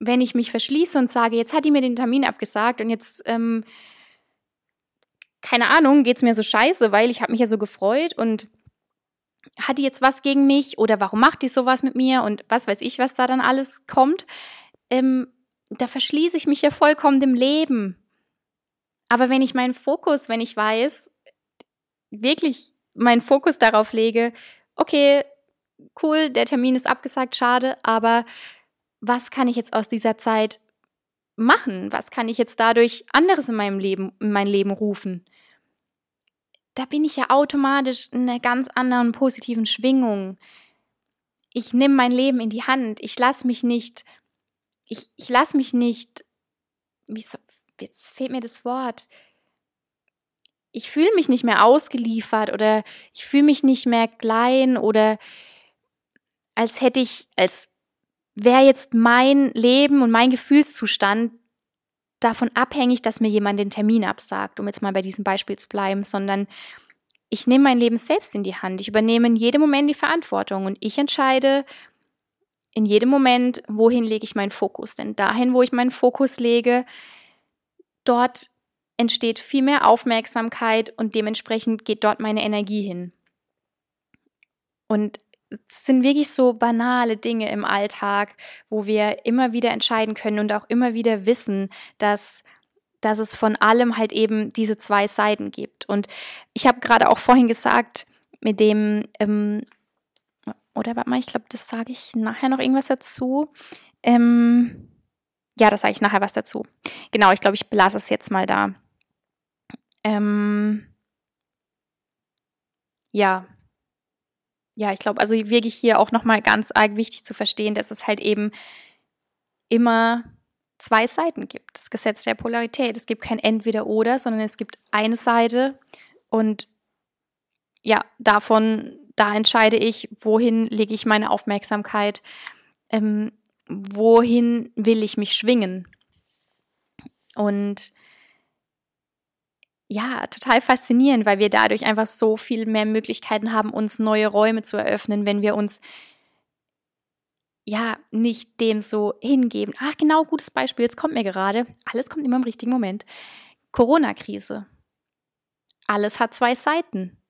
wenn ich mich verschließe und sage, jetzt hat die mir den Termin abgesagt und jetzt, ähm, keine Ahnung, geht es mir so scheiße, weil ich habe mich ja so gefreut und hat die jetzt was gegen mich oder warum macht die sowas mit mir und was weiß ich, was da dann alles kommt, ähm, da verschließe ich mich ja vollkommen dem Leben. Aber wenn ich meinen Fokus, wenn ich weiß, wirklich meinen Fokus darauf lege, okay, cool, der Termin ist abgesagt, schade, aber was kann ich jetzt aus dieser Zeit machen? Was kann ich jetzt dadurch anderes in meinem Leben, in mein Leben rufen? Da bin ich ja automatisch in einer ganz anderen positiven Schwingung. Ich nehme mein Leben in die Hand. Ich lasse mich nicht, ich, ich lasse mich nicht, wie so, jetzt fehlt mir das Wort. Ich fühle mich nicht mehr ausgeliefert oder ich fühle mich nicht mehr klein oder als hätte ich, als wäre jetzt mein Leben und mein Gefühlszustand davon abhängig, dass mir jemand den Termin absagt, um jetzt mal bei diesem Beispiel zu bleiben, sondern ich nehme mein Leben selbst in die Hand. Ich übernehme in jedem Moment die Verantwortung und ich entscheide, in jedem Moment, wohin lege ich meinen Fokus? Denn dahin, wo ich meinen Fokus lege, dort entsteht viel mehr Aufmerksamkeit und dementsprechend geht dort meine Energie hin. Und es sind wirklich so banale Dinge im Alltag, wo wir immer wieder entscheiden können und auch immer wieder wissen, dass dass es von allem halt eben diese zwei Seiten gibt. Und ich habe gerade auch vorhin gesagt, mit dem, ähm, oder warte mal, ich glaube, das sage ich nachher noch irgendwas dazu. Ähm, ja, das sage ich nachher was dazu. Genau, ich glaube, ich belasse es jetzt mal da. Ähm, ja. Ja, ich glaube, also wirklich hier auch nochmal ganz arg wichtig zu verstehen, dass es halt eben immer zwei Seiten gibt. Das Gesetz der Polarität. Es gibt kein Entweder-Oder, sondern es gibt eine Seite und ja, davon, da entscheide ich, wohin lege ich meine Aufmerksamkeit, ähm, wohin will ich mich schwingen. Und ja, total faszinierend, weil wir dadurch einfach so viel mehr Möglichkeiten haben, uns neue Räume zu eröffnen, wenn wir uns ja nicht dem so hingeben. Ach, genau, gutes Beispiel. Jetzt kommt mir gerade, alles kommt immer im richtigen Moment. Corona-Krise. Alles hat zwei Seiten.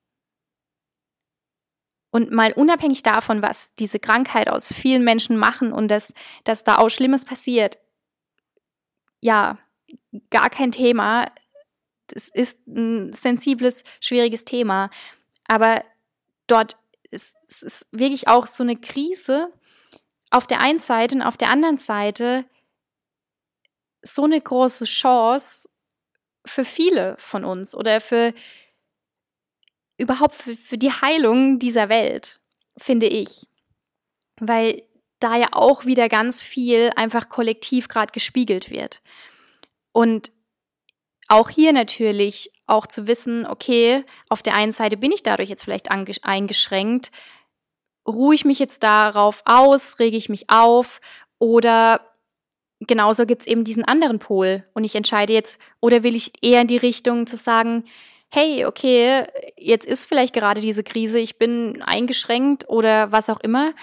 Und mal unabhängig davon, was diese Krankheit aus vielen Menschen machen und dass, dass da auch Schlimmes passiert, ja, gar kein Thema es ist ein sensibles, schwieriges Thema. Aber dort ist es wirklich auch so eine Krise auf der einen Seite und auf der anderen Seite so eine große Chance für viele von uns oder für überhaupt für, für die Heilung dieser Welt, finde ich. Weil da ja auch wieder ganz viel einfach kollektiv gerade gespiegelt wird. Und auch hier natürlich auch zu wissen, okay, auf der einen Seite bin ich dadurch jetzt vielleicht eingeschränkt, ruhe ich mich jetzt darauf aus, rege ich mich auf oder genauso gibt es eben diesen anderen Pol und ich entscheide jetzt, oder will ich eher in die Richtung zu sagen, hey, okay, jetzt ist vielleicht gerade diese Krise, ich bin eingeschränkt oder was auch immer,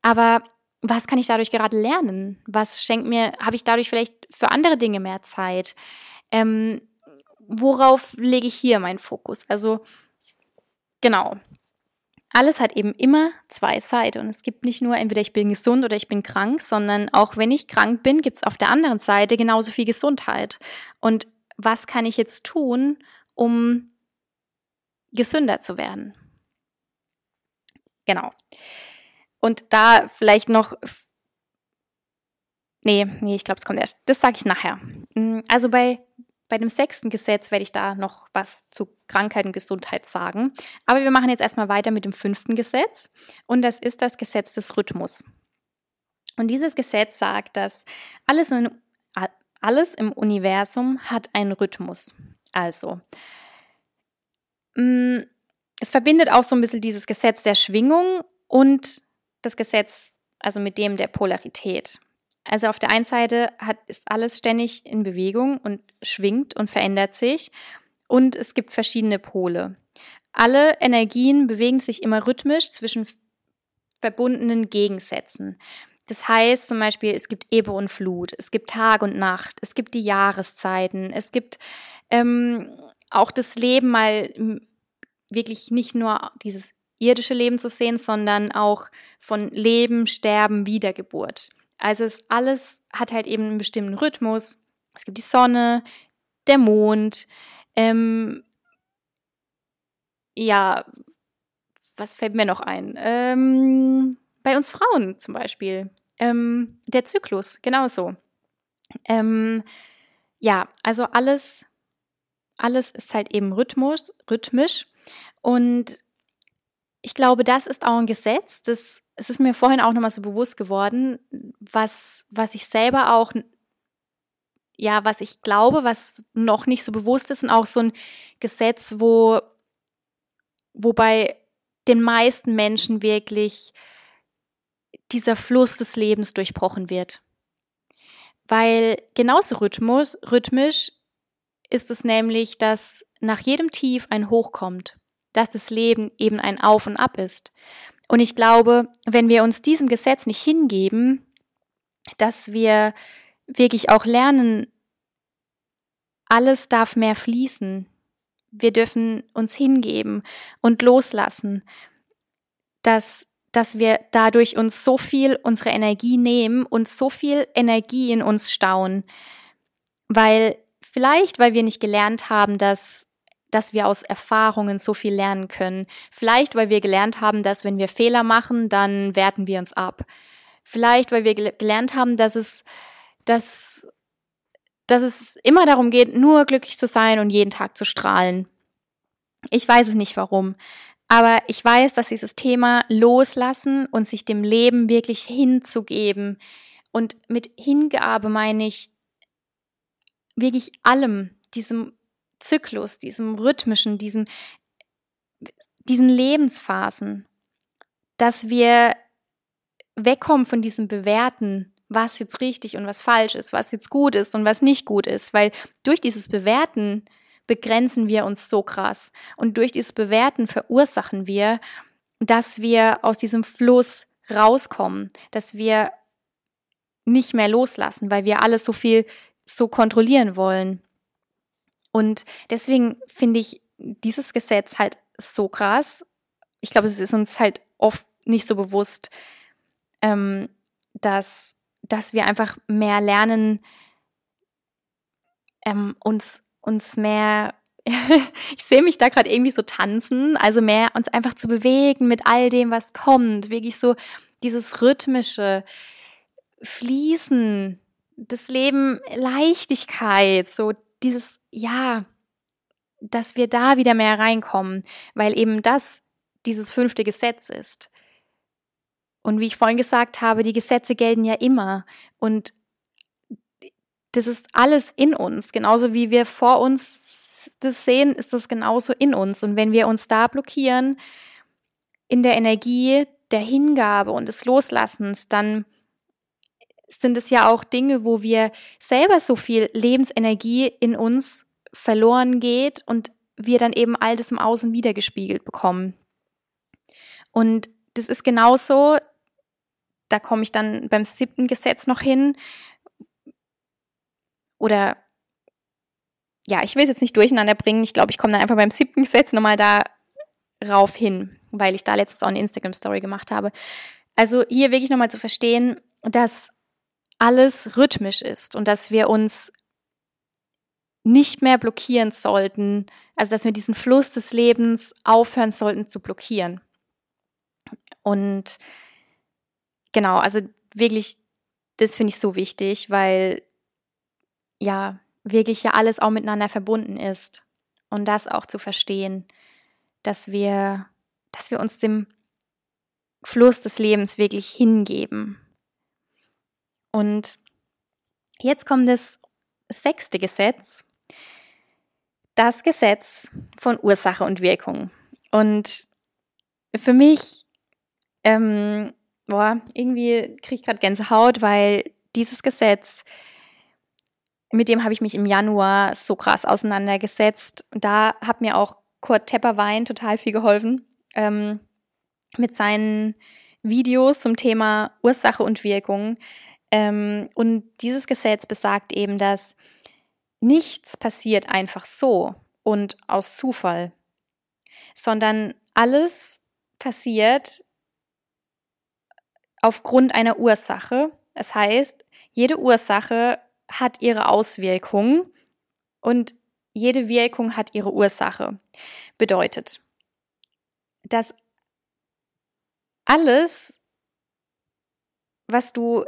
aber was kann ich dadurch gerade lernen? Was schenkt mir, habe ich dadurch vielleicht für andere Dinge mehr Zeit? Ähm, worauf lege ich hier meinen Fokus? Also genau. Alles hat eben immer zwei Seiten und es gibt nicht nur entweder ich bin gesund oder ich bin krank, sondern auch wenn ich krank bin, gibt es auf der anderen Seite genauso viel Gesundheit. Und was kann ich jetzt tun, um gesünder zu werden? Genau. Und da vielleicht noch Nee, nee, ich glaube, es kommt erst. Das sage ich nachher. Mm, also bei bei dem sechsten Gesetz werde ich da noch was zu Krankheit und Gesundheit sagen. Aber wir machen jetzt erstmal weiter mit dem fünften Gesetz. Und das ist das Gesetz des Rhythmus. Und dieses Gesetz sagt, dass alles, in, alles im Universum hat einen Rhythmus. Also, es verbindet auch so ein bisschen dieses Gesetz der Schwingung und das Gesetz, also mit dem der Polarität. Also auf der einen Seite hat, ist alles ständig in Bewegung und schwingt und verändert sich und es gibt verschiedene Pole. Alle Energien bewegen sich immer rhythmisch zwischen verbundenen Gegensätzen. Das heißt zum Beispiel, es gibt Ebbe und Flut, es gibt Tag und Nacht, es gibt die Jahreszeiten, es gibt ähm, auch das Leben mal wirklich nicht nur dieses irdische Leben zu sehen, sondern auch von Leben, Sterben, Wiedergeburt. Also es alles hat halt eben einen bestimmten Rhythmus. Es gibt die Sonne, der Mond, ähm, ja, was fällt mir noch ein? Ähm, bei uns Frauen zum Beispiel. Ähm, der Zyklus, genauso. Ähm, ja, also alles, alles ist halt eben Rhythmus, rhythmisch. Und ich glaube, das ist auch ein Gesetz, das es ist mir vorhin auch nochmal so bewusst geworden, was, was ich selber auch, ja, was ich glaube, was noch nicht so bewusst ist und auch so ein Gesetz, wo, wo bei den meisten Menschen wirklich dieser Fluss des Lebens durchbrochen wird. Weil genauso Rhythmus, rhythmisch ist es nämlich, dass nach jedem Tief ein Hoch kommt, dass das Leben eben ein Auf und Ab ist. Und ich glaube, wenn wir uns diesem Gesetz nicht hingeben, dass wir wirklich auch lernen, alles darf mehr fließen. Wir dürfen uns hingeben und loslassen, dass, dass wir dadurch uns so viel unsere Energie nehmen und so viel Energie in uns stauen. Weil vielleicht, weil wir nicht gelernt haben, dass dass wir aus Erfahrungen so viel lernen können. Vielleicht, weil wir gelernt haben, dass wenn wir Fehler machen, dann werten wir uns ab. Vielleicht, weil wir gelernt haben, dass es, dass dass es immer darum geht, nur glücklich zu sein und jeden Tag zu strahlen. Ich weiß es nicht warum, aber ich weiß, dass dieses Thema loslassen und sich dem Leben wirklich hinzugeben und mit Hingabe meine ich wirklich allem, diesem Zyklus, diesem rhythmischen, diesen, diesen Lebensphasen, dass wir wegkommen von diesem Bewerten, was jetzt richtig und was falsch ist, was jetzt gut ist und was nicht gut ist, weil durch dieses Bewerten begrenzen wir uns so krass und durch dieses Bewerten verursachen wir, dass wir aus diesem Fluss rauskommen, dass wir nicht mehr loslassen, weil wir alles so viel so kontrollieren wollen. Und deswegen finde ich dieses Gesetz halt so krass. Ich glaube, es ist uns halt oft nicht so bewusst, ähm, dass dass wir einfach mehr lernen, ähm, uns, uns mehr, ich sehe mich da gerade irgendwie so tanzen, also mehr uns einfach zu bewegen mit all dem, was kommt, wirklich so dieses rhythmische Fließen, das Leben Leichtigkeit, so dieses, ja, dass wir da wieder mehr reinkommen, weil eben das dieses fünfte Gesetz ist. Und wie ich vorhin gesagt habe, die Gesetze gelten ja immer. Und das ist alles in uns. Genauso wie wir vor uns das sehen, ist das genauso in uns. Und wenn wir uns da blockieren, in der Energie der Hingabe und des Loslassens, dann sind es ja auch Dinge, wo wir selber so viel Lebensenergie in uns verloren geht und wir dann eben all das im Außen wiedergespiegelt bekommen. Und das ist genauso da komme ich dann beim siebten Gesetz noch hin. Oder ja, ich will es jetzt nicht durcheinander bringen. Ich glaube, ich komme dann einfach beim siebten Gesetz nochmal da rauf hin, weil ich da letztes auch eine Instagram-Story gemacht habe. Also hier wirklich nochmal zu verstehen, dass alles rhythmisch ist und dass wir uns nicht mehr blockieren sollten, also dass wir diesen Fluss des Lebens aufhören sollten zu blockieren. Und genau, also wirklich, das finde ich so wichtig, weil ja, wirklich ja alles auch miteinander verbunden ist. Und das auch zu verstehen, dass wir, dass wir uns dem Fluss des Lebens wirklich hingeben. Und jetzt kommt das sechste Gesetz, das Gesetz von Ursache und Wirkung. Und für mich ähm, boah, irgendwie kriege ich gerade Gänsehaut, weil dieses Gesetz, mit dem habe ich mich im Januar so krass auseinandergesetzt. Da hat mir auch Kurt Tepperwein total viel geholfen ähm, mit seinen Videos zum Thema Ursache und Wirkung. Ähm, und dieses Gesetz besagt eben, dass nichts passiert einfach so und aus Zufall, sondern alles passiert aufgrund einer Ursache. Das heißt, jede Ursache hat ihre Auswirkung und jede Wirkung hat ihre Ursache. Bedeutet, dass alles, was du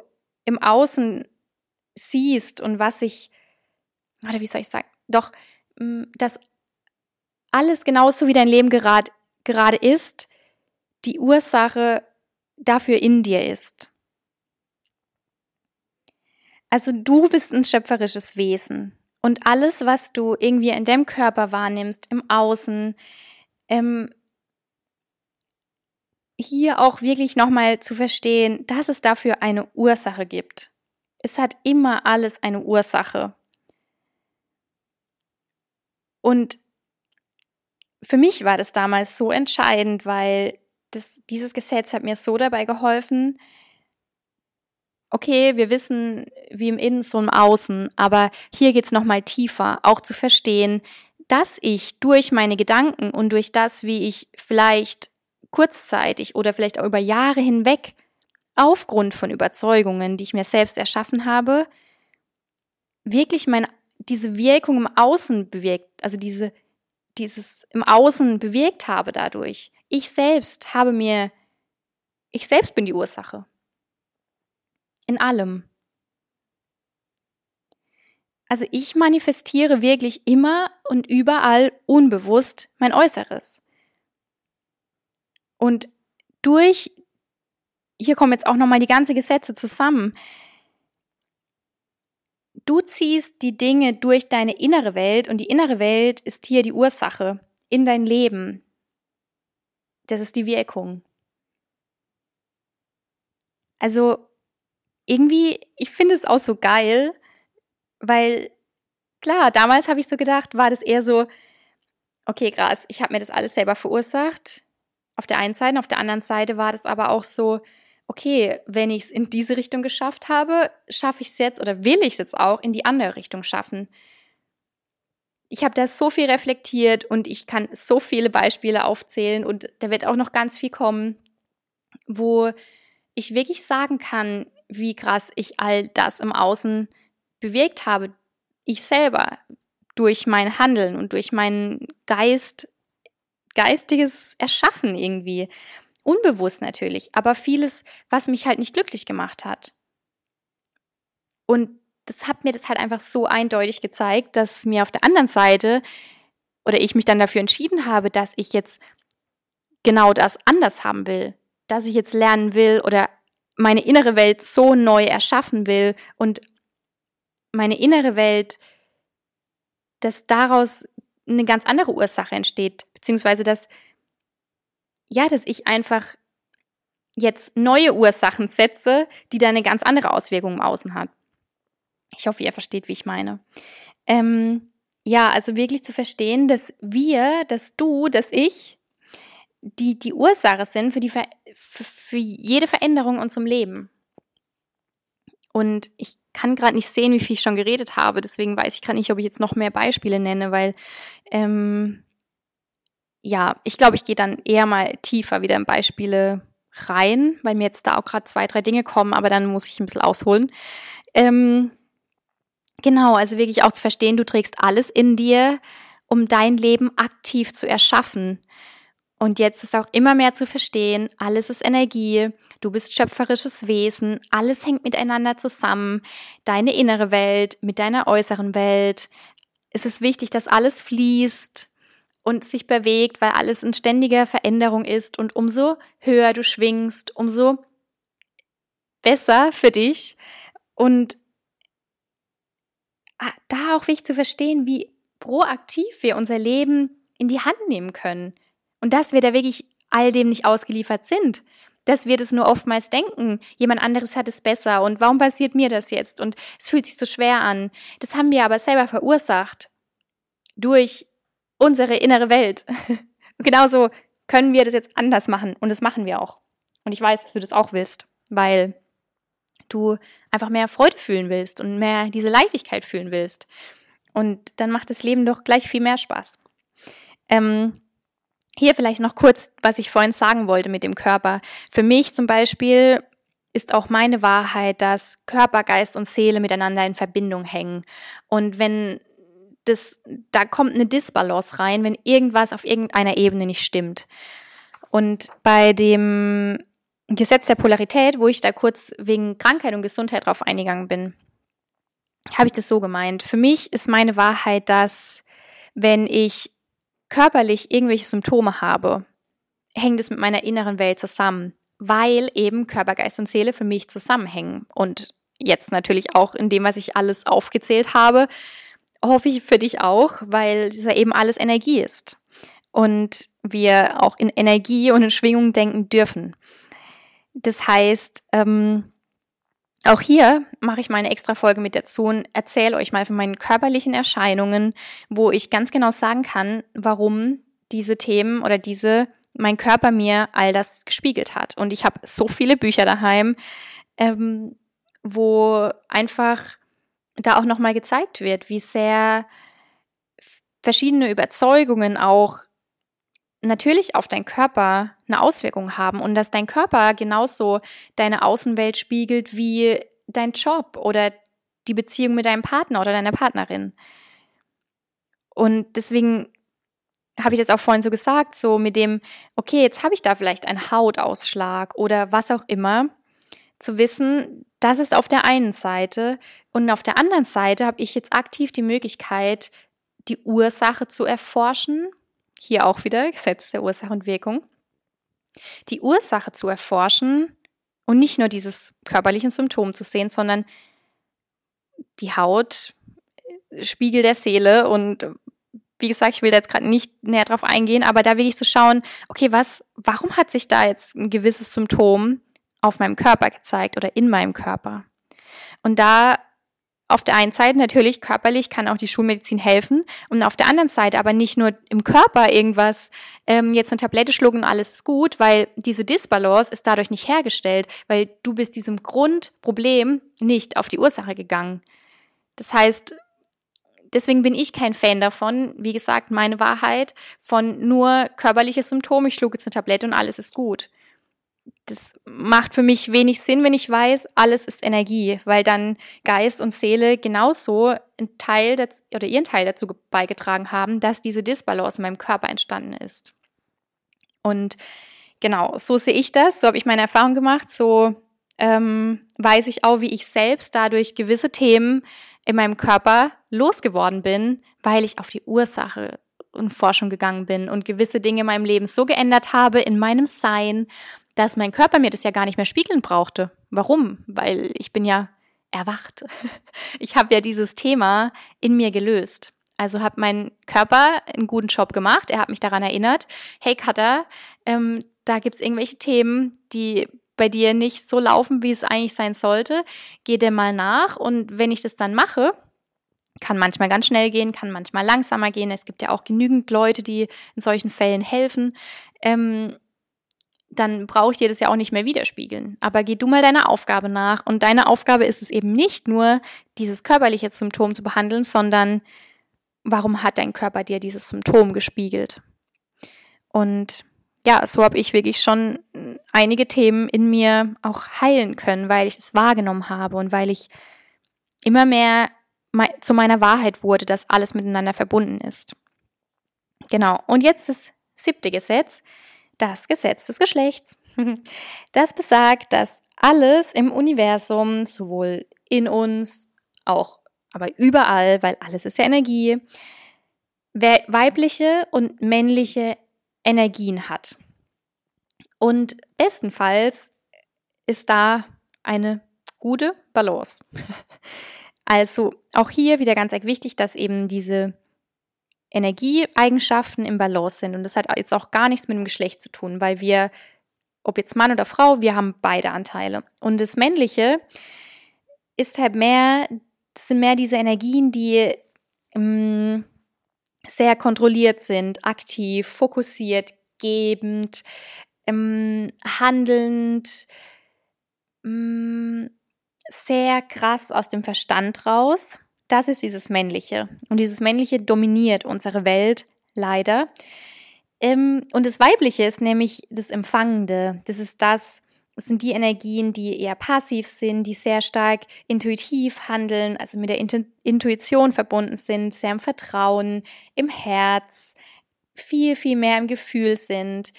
im Außen siehst und was sich, oder wie soll ich sagen, doch, mm, dass alles genauso wie dein Leben gerade, gerade ist, die Ursache dafür in dir ist. Also du bist ein schöpferisches Wesen und alles, was du irgendwie in deinem Körper wahrnimmst, im Außen, ähm, hier auch wirklich nochmal zu verstehen, dass es dafür eine Ursache gibt. Es hat immer alles eine Ursache. Und für mich war das damals so entscheidend, weil das, dieses Gesetz hat mir so dabei geholfen, okay, wir wissen, wie im Innen, so im Außen, aber hier geht's noch mal tiefer, auch zu verstehen, dass ich durch meine Gedanken und durch das, wie ich vielleicht kurzzeitig oder vielleicht auch über Jahre hinweg aufgrund von Überzeugungen, die ich mir selbst erschaffen habe, wirklich meine, diese Wirkung im Außen bewirkt, also diese, dieses im Außen bewirkt habe dadurch. Ich selbst habe mir, ich selbst bin die Ursache. In allem. Also ich manifestiere wirklich immer und überall unbewusst mein Äußeres. Und durch, hier kommen jetzt auch nochmal die ganzen Gesetze zusammen. Du ziehst die Dinge durch deine innere Welt und die innere Welt ist hier die Ursache in dein Leben. Das ist die Wirkung. Also irgendwie, ich finde es auch so geil, weil klar, damals habe ich so gedacht, war das eher so, okay, krass, ich habe mir das alles selber verursacht. Auf der einen Seite, auf der anderen Seite war das aber auch so, okay, wenn ich es in diese Richtung geschafft habe, schaffe ich es jetzt oder will ich es jetzt auch in die andere Richtung schaffen. Ich habe da so viel reflektiert und ich kann so viele Beispiele aufzählen und da wird auch noch ganz viel kommen, wo ich wirklich sagen kann, wie krass ich all das im Außen bewegt habe, ich selber, durch mein Handeln und durch meinen Geist, geistiges Erschaffen irgendwie. Unbewusst natürlich, aber vieles, was mich halt nicht glücklich gemacht hat. Und das hat mir das halt einfach so eindeutig gezeigt, dass mir auf der anderen Seite oder ich mich dann dafür entschieden habe, dass ich jetzt genau das anders haben will, dass ich jetzt lernen will oder meine innere Welt so neu erschaffen will und meine innere Welt, dass daraus eine ganz andere Ursache entsteht, beziehungsweise dass, ja, dass ich einfach jetzt neue Ursachen setze, die da eine ganz andere Auswirkung im Außen hat. Ich hoffe, ihr versteht, wie ich meine. Ähm, ja, also wirklich zu verstehen, dass wir, dass du, dass ich die, die Ursache sind für, die, für, für jede Veränderung in unserem Leben. Und ich kann gerade nicht sehen, wie viel ich schon geredet habe. Deswegen weiß ich gerade nicht, ob ich jetzt noch mehr Beispiele nenne, weil ähm, ja, ich glaube, ich gehe dann eher mal tiefer wieder in Beispiele rein, weil mir jetzt da auch gerade zwei, drei Dinge kommen, aber dann muss ich ein bisschen ausholen. Ähm, genau, also wirklich auch zu verstehen, du trägst alles in dir, um dein Leben aktiv zu erschaffen. Und jetzt ist auch immer mehr zu verstehen, alles ist Energie, du bist schöpferisches Wesen, alles hängt miteinander zusammen, deine innere Welt mit deiner äußeren Welt. Es ist wichtig, dass alles fließt und sich bewegt, weil alles in ständiger Veränderung ist und umso höher du schwingst, umso besser für dich und ah, da auch wichtig zu verstehen, wie proaktiv wir unser Leben in die Hand nehmen können. Und dass wir da wirklich all dem nicht ausgeliefert sind. Dass wir das nur oftmals denken, jemand anderes hat es besser und warum passiert mir das jetzt? Und es fühlt sich so schwer an. Das haben wir aber selber verursacht. Durch unsere innere Welt. genauso können wir das jetzt anders machen und das machen wir auch. Und ich weiß, dass du das auch willst, weil du einfach mehr Freude fühlen willst und mehr diese Leichtigkeit fühlen willst. Und dann macht das Leben doch gleich viel mehr Spaß. Ähm, hier vielleicht noch kurz, was ich vorhin sagen wollte mit dem Körper. Für mich zum Beispiel ist auch meine Wahrheit, dass Körper, Geist und Seele miteinander in Verbindung hängen. Und wenn das, da kommt eine Disbalance rein, wenn irgendwas auf irgendeiner Ebene nicht stimmt. Und bei dem Gesetz der Polarität, wo ich da kurz wegen Krankheit und Gesundheit drauf eingegangen bin, habe ich das so gemeint. Für mich ist meine Wahrheit, dass wenn ich körperlich irgendwelche Symptome habe, hängt es mit meiner inneren Welt zusammen, weil eben Körper, Geist und Seele für mich zusammenhängen. Und jetzt natürlich auch in dem, was ich alles aufgezählt habe, hoffe ich für dich auch, weil es ja eben alles Energie ist. Und wir auch in Energie und in Schwingung denken dürfen. Das heißt, ähm, auch hier mache ich meine extra Folge mit dazu und erzähle euch mal von meinen körperlichen Erscheinungen, wo ich ganz genau sagen kann, warum diese Themen oder diese mein Körper mir all das gespiegelt hat. Und ich habe so viele Bücher daheim, ähm, wo einfach da auch nochmal gezeigt wird, wie sehr verschiedene Überzeugungen auch natürlich auf deinen Körper eine Auswirkung haben und dass dein Körper genauso deine Außenwelt spiegelt wie dein Job oder die Beziehung mit deinem Partner oder deiner Partnerin. Und deswegen habe ich das auch vorhin so gesagt, so mit dem, okay, jetzt habe ich da vielleicht einen Hautausschlag oder was auch immer, zu wissen, das ist auf der einen Seite und auf der anderen Seite habe ich jetzt aktiv die Möglichkeit, die Ursache zu erforschen. Hier auch wieder Gesetz der Ursache und Wirkung. Die Ursache zu erforschen und nicht nur dieses körperliche Symptom zu sehen, sondern die Haut, äh, Spiegel der Seele und wie gesagt, ich will da jetzt gerade nicht näher drauf eingehen, aber da will ich so schauen, okay, was, warum hat sich da jetzt ein gewisses Symptom auf meinem Körper gezeigt oder in meinem Körper? Und da auf der einen Seite natürlich körperlich kann auch die Schulmedizin helfen und auf der anderen Seite aber nicht nur im Körper irgendwas, ähm, jetzt eine Tablette schlucken und alles ist gut, weil diese Disbalance ist dadurch nicht hergestellt, weil du bist diesem Grundproblem nicht auf die Ursache gegangen. Das heißt, deswegen bin ich kein Fan davon, wie gesagt, meine Wahrheit von nur körperliche Symptome, ich schlug jetzt eine Tablette und alles ist gut. Das macht für mich wenig Sinn, wenn ich weiß, alles ist Energie, weil dann Geist und Seele genauso einen Teil oder ihren Teil dazu beigetragen haben, dass diese Disbalance in meinem Körper entstanden ist. Und genau, so sehe ich das, so habe ich meine Erfahrung gemacht, so ähm, weiß ich auch, wie ich selbst dadurch gewisse Themen in meinem Körper losgeworden bin, weil ich auf die Ursache und Forschung gegangen bin und gewisse Dinge in meinem Leben so geändert habe in meinem Sein, dass mein Körper mir das ja gar nicht mehr spiegeln brauchte. Warum? Weil ich bin ja erwacht. Ich habe ja dieses Thema in mir gelöst. Also hat mein Körper einen guten Job gemacht. Er hat mich daran erinnert, hey Cutter, ähm, da gibt's irgendwelche Themen, die bei dir nicht so laufen, wie es eigentlich sein sollte, geh dir mal nach und wenn ich das dann mache, kann manchmal ganz schnell gehen, kann manchmal langsamer gehen. Es gibt ja auch genügend Leute, die in solchen Fällen helfen. Ähm, dann brauche ich dir das ja auch nicht mehr widerspiegeln. Aber geh du mal deiner Aufgabe nach. Und deine Aufgabe ist es eben nicht nur, dieses körperliche Symptom zu behandeln, sondern warum hat dein Körper dir dieses Symptom gespiegelt? Und ja, so habe ich wirklich schon einige Themen in mir auch heilen können, weil ich es wahrgenommen habe und weil ich immer mehr zu meiner Wahrheit wurde, dass alles miteinander verbunden ist. Genau. Und jetzt das siebte Gesetz, das Gesetz des Geschlechts. Das besagt, dass alles im Universum, sowohl in uns, auch aber überall, weil alles ist ja Energie, weibliche und männliche Energien hat. Und bestenfalls ist da eine gute Balance. Also auch hier wieder ganz wichtig, dass eben diese Energieeigenschaften im Balance sind. Und das hat jetzt auch gar nichts mit dem Geschlecht zu tun, weil wir, ob jetzt Mann oder Frau, wir haben beide Anteile. Und das Männliche ist halt mehr, sind mehr diese Energien, die ähm, sehr kontrolliert sind, aktiv, fokussiert, gebend, ähm, handelnd, ähm, sehr krass aus dem Verstand raus. Das ist dieses Männliche. Und dieses Männliche dominiert unsere Welt leider. Ähm, und das Weibliche ist nämlich das Empfangende. Das ist das, das sind die Energien, die eher passiv sind, die sehr stark intuitiv handeln, also mit der Intuition verbunden sind, sehr im Vertrauen, im Herz, viel, viel mehr im Gefühl sind,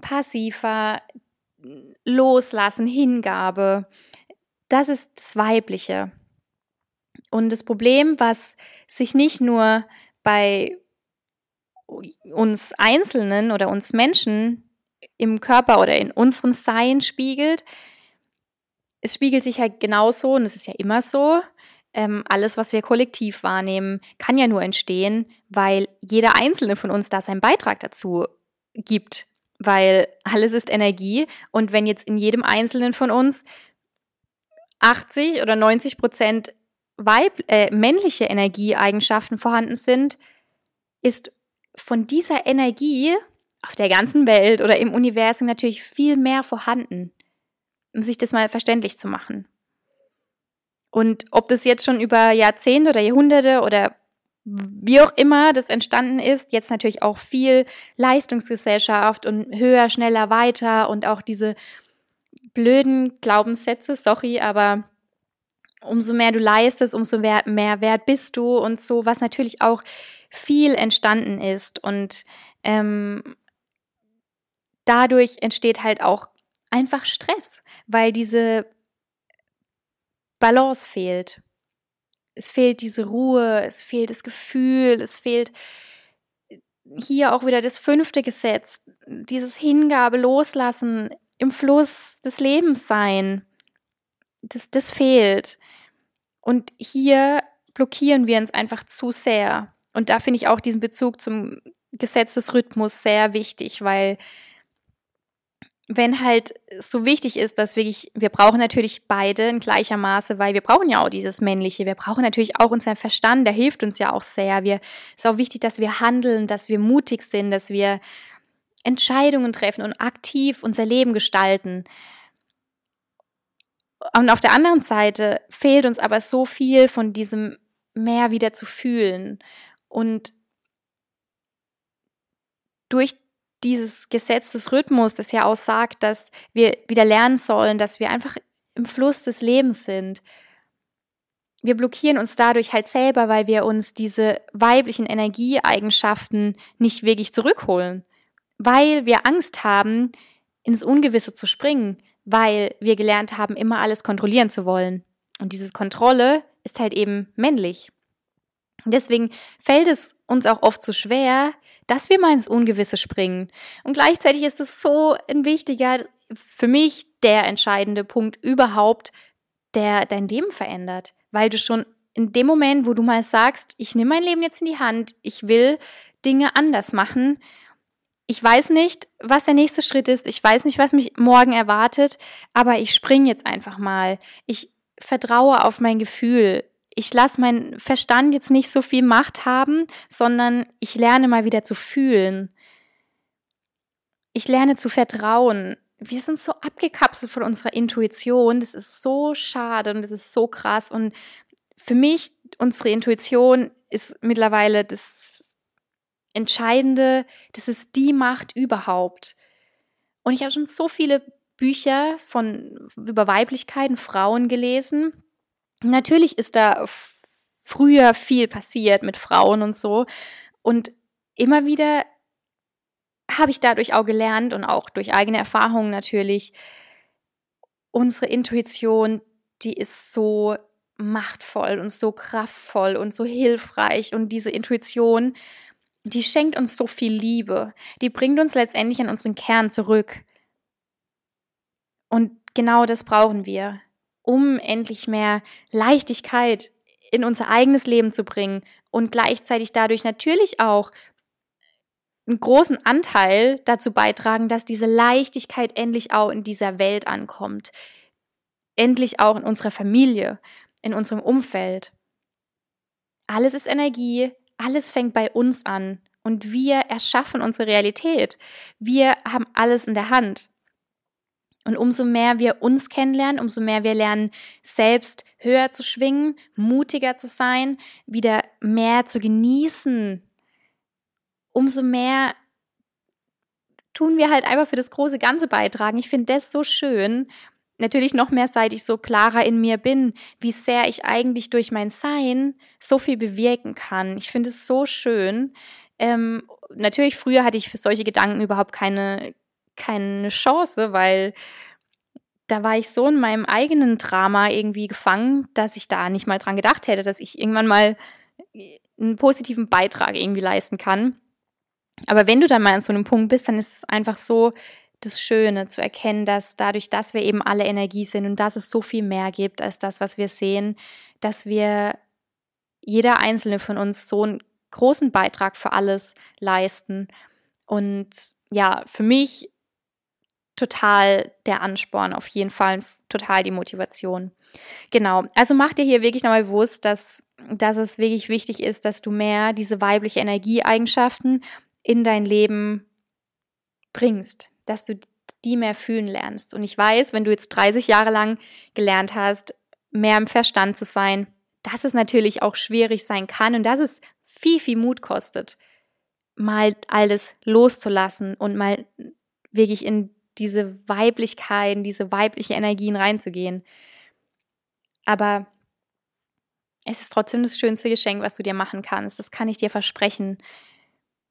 passiver, loslassen, Hingabe. Das ist das Weibliche. Und das Problem, was sich nicht nur bei uns Einzelnen oder uns Menschen im Körper oder in unserem Sein spiegelt. Es spiegelt sich halt genauso, und es ist ja immer so, ähm, alles, was wir kollektiv wahrnehmen, kann ja nur entstehen, weil jeder Einzelne von uns da seinen Beitrag dazu gibt. Weil alles ist Energie und wenn jetzt in jedem Einzelnen von uns 80 oder 90 Prozent Weib äh, männliche Energieeigenschaften vorhanden sind, ist von dieser Energie auf der ganzen Welt oder im Universum natürlich viel mehr vorhanden, um sich das mal verständlich zu machen. Und ob das jetzt schon über Jahrzehnte oder Jahrhunderte oder wie auch immer das entstanden ist, jetzt natürlich auch viel Leistungsgesellschaft und höher, schneller, weiter und auch diese blöden Glaubenssätze, sorry, aber umso mehr du leistest, umso mehr, mehr wert bist du und so, was natürlich auch viel entstanden ist. Und ähm, dadurch entsteht halt auch einfach Stress, weil diese Balance fehlt. Es fehlt diese Ruhe, es fehlt das Gefühl, es fehlt hier auch wieder das fünfte Gesetz, dieses Hingabe, Loslassen, im Fluss des Lebens sein. Das, das fehlt. Und hier blockieren wir uns einfach zu sehr. Und da finde ich auch diesen Bezug zum Gesetzesrhythmus sehr wichtig, weil wenn halt so wichtig ist, dass wirklich, wir brauchen natürlich beide in gleicher Maße, weil wir brauchen ja auch dieses Männliche. Wir brauchen natürlich auch unseren Verstand, der hilft uns ja auch sehr. Wir, ist auch wichtig, dass wir handeln, dass wir mutig sind, dass wir Entscheidungen treffen und aktiv unser Leben gestalten. Und auf der anderen Seite fehlt uns aber so viel von diesem mehr wieder zu fühlen. Und durch dieses Gesetz des Rhythmus, das ja auch sagt, dass wir wieder lernen sollen, dass wir einfach im Fluss des Lebens sind. Wir blockieren uns dadurch halt selber, weil wir uns diese weiblichen Energieeigenschaften nicht wirklich zurückholen, weil wir Angst haben, ins Ungewisse zu springen, weil wir gelernt haben, immer alles kontrollieren zu wollen. Und diese Kontrolle ist halt eben männlich. Deswegen fällt es uns auch oft so schwer, dass wir mal ins Ungewisse springen. Und gleichzeitig ist es so ein wichtiger, für mich der entscheidende Punkt überhaupt, der dein Leben verändert. Weil du schon in dem Moment, wo du mal sagst, ich nehme mein Leben jetzt in die Hand, ich will Dinge anders machen. Ich weiß nicht, was der nächste Schritt ist. Ich weiß nicht, was mich morgen erwartet, aber ich springe jetzt einfach mal. Ich vertraue auf mein Gefühl ich lasse meinen Verstand jetzt nicht so viel Macht haben, sondern ich lerne mal wieder zu fühlen. Ich lerne zu vertrauen. Wir sind so abgekapselt von unserer Intuition. Das ist so schade und das ist so krass. Und für mich, unsere Intuition ist mittlerweile das Entscheidende. Das ist die Macht überhaupt. Und ich habe schon so viele Bücher von über Weiblichkeiten, Frauen gelesen Natürlich ist da früher viel passiert mit Frauen und so. Und immer wieder habe ich dadurch auch gelernt und auch durch eigene Erfahrungen natürlich, unsere Intuition, die ist so machtvoll und so kraftvoll und so hilfreich. Und diese Intuition, die schenkt uns so viel Liebe. Die bringt uns letztendlich an unseren Kern zurück. Und genau das brauchen wir um endlich mehr Leichtigkeit in unser eigenes Leben zu bringen und gleichzeitig dadurch natürlich auch einen großen Anteil dazu beitragen, dass diese Leichtigkeit endlich auch in dieser Welt ankommt. Endlich auch in unserer Familie, in unserem Umfeld. Alles ist Energie, alles fängt bei uns an und wir erschaffen unsere Realität. Wir haben alles in der Hand. Und umso mehr wir uns kennenlernen, umso mehr wir lernen, selbst höher zu schwingen, mutiger zu sein, wieder mehr zu genießen, umso mehr tun wir halt einfach für das große Ganze beitragen. Ich finde das so schön. Natürlich noch mehr, seit ich so klarer in mir bin, wie sehr ich eigentlich durch mein Sein so viel bewirken kann. Ich finde es so schön. Ähm, natürlich, früher hatte ich für solche Gedanken überhaupt keine, keine Chance, weil da war ich so in meinem eigenen Drama irgendwie gefangen, dass ich da nicht mal dran gedacht hätte, dass ich irgendwann mal einen positiven Beitrag irgendwie leisten kann. Aber wenn du dann mal an so einem Punkt bist, dann ist es einfach so das Schöne zu erkennen, dass dadurch, dass wir eben alle Energie sind und dass es so viel mehr gibt als das, was wir sehen, dass wir jeder einzelne von uns so einen großen Beitrag für alles leisten. Und ja, für mich total der Ansporn, auf jeden Fall total die Motivation. Genau, also mach dir hier wirklich nochmal bewusst, dass, dass es wirklich wichtig ist, dass du mehr diese weibliche Energieeigenschaften in dein Leben bringst, dass du die mehr fühlen lernst. Und ich weiß, wenn du jetzt 30 Jahre lang gelernt hast, mehr im Verstand zu sein, dass es natürlich auch schwierig sein kann und dass es viel, viel Mut kostet, mal alles loszulassen und mal wirklich in diese Weiblichkeit, in diese weibliche Energien reinzugehen. Aber es ist trotzdem das schönste Geschenk, was du dir machen kannst. Das kann ich dir versprechen.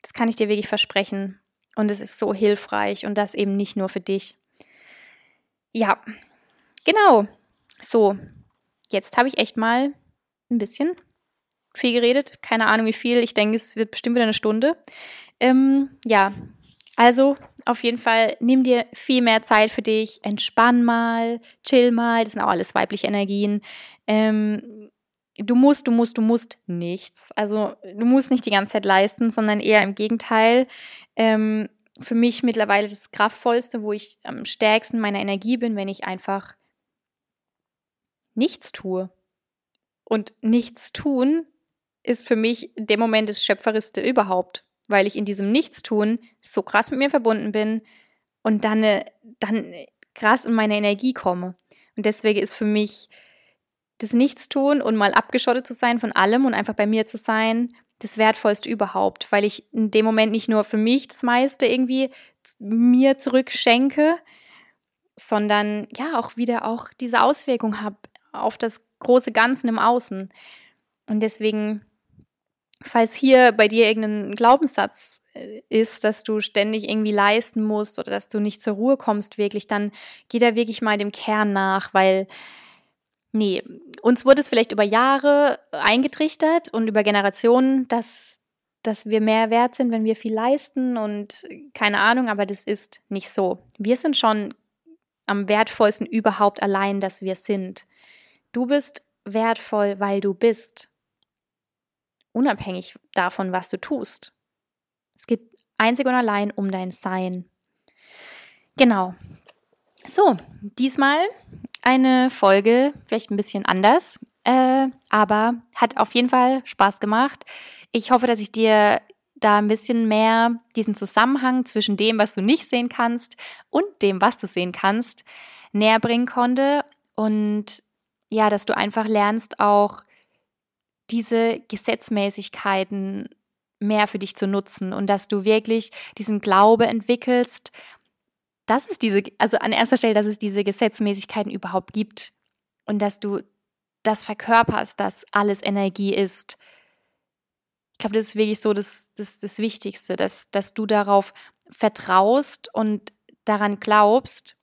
Das kann ich dir wirklich versprechen. Und es ist so hilfreich und das eben nicht nur für dich. Ja, genau. So, jetzt habe ich echt mal ein bisschen viel geredet. Keine Ahnung wie viel. Ich denke, es wird bestimmt wieder eine Stunde. Ähm, ja, also auf jeden Fall nimm dir viel mehr Zeit für dich. Entspann mal, chill mal. Das sind auch alles weibliche Energien. Ähm, du musst, du musst, du musst nichts. Also du musst nicht die ganze Zeit leisten, sondern eher im Gegenteil ähm, für mich mittlerweile das Kraftvollste, wo ich am stärksten meiner Energie bin, wenn ich einfach nichts tue. Und nichts tun ist für mich dem Moment das Schöpferischste überhaupt, weil ich in diesem Nichtstun so krass mit mir verbunden bin und dann, äh, dann krass in meine Energie komme. Und deswegen ist für mich das Nichtstun und mal abgeschottet zu sein von allem und einfach bei mir zu sein das Wertvollste überhaupt, weil ich in dem Moment nicht nur für mich das meiste irgendwie mir zurückschenke, sondern ja auch wieder auch diese Auswirkung habe auf das große Ganze im Außen. Und deswegen, falls hier bei dir irgendein Glaubenssatz äh, ist, dass du ständig irgendwie leisten musst oder dass du nicht zur Ruhe kommst, wirklich, dann geh da wirklich mal dem Kern nach, weil Nee, uns wurde es vielleicht über Jahre eingetrichtert und über Generationen, dass, dass wir mehr wert sind, wenn wir viel leisten und keine Ahnung, aber das ist nicht so. Wir sind schon am wertvollsten überhaupt allein, dass wir sind. Du bist wertvoll, weil du bist. Unabhängig davon, was du tust. Es geht einzig und allein um dein Sein. Genau. So, diesmal eine Folge, vielleicht ein bisschen anders, äh, aber hat auf jeden Fall Spaß gemacht. Ich hoffe, dass ich dir da ein bisschen mehr diesen Zusammenhang zwischen dem, was du nicht sehen kannst und dem, was du sehen kannst, näher bringen konnte und ja, dass du einfach lernst auch diese Gesetzmäßigkeiten mehr für dich zu nutzen und dass du wirklich diesen Glaube entwickelst, dass es diese, also an erster Stelle, dass es diese Gesetzmäßigkeiten überhaupt gibt und dass du das verkörperst, dass alles Energie ist. Ich glaube, das ist wirklich so das, das, das Wichtigste, dass, dass du darauf vertraust und daran glaubst,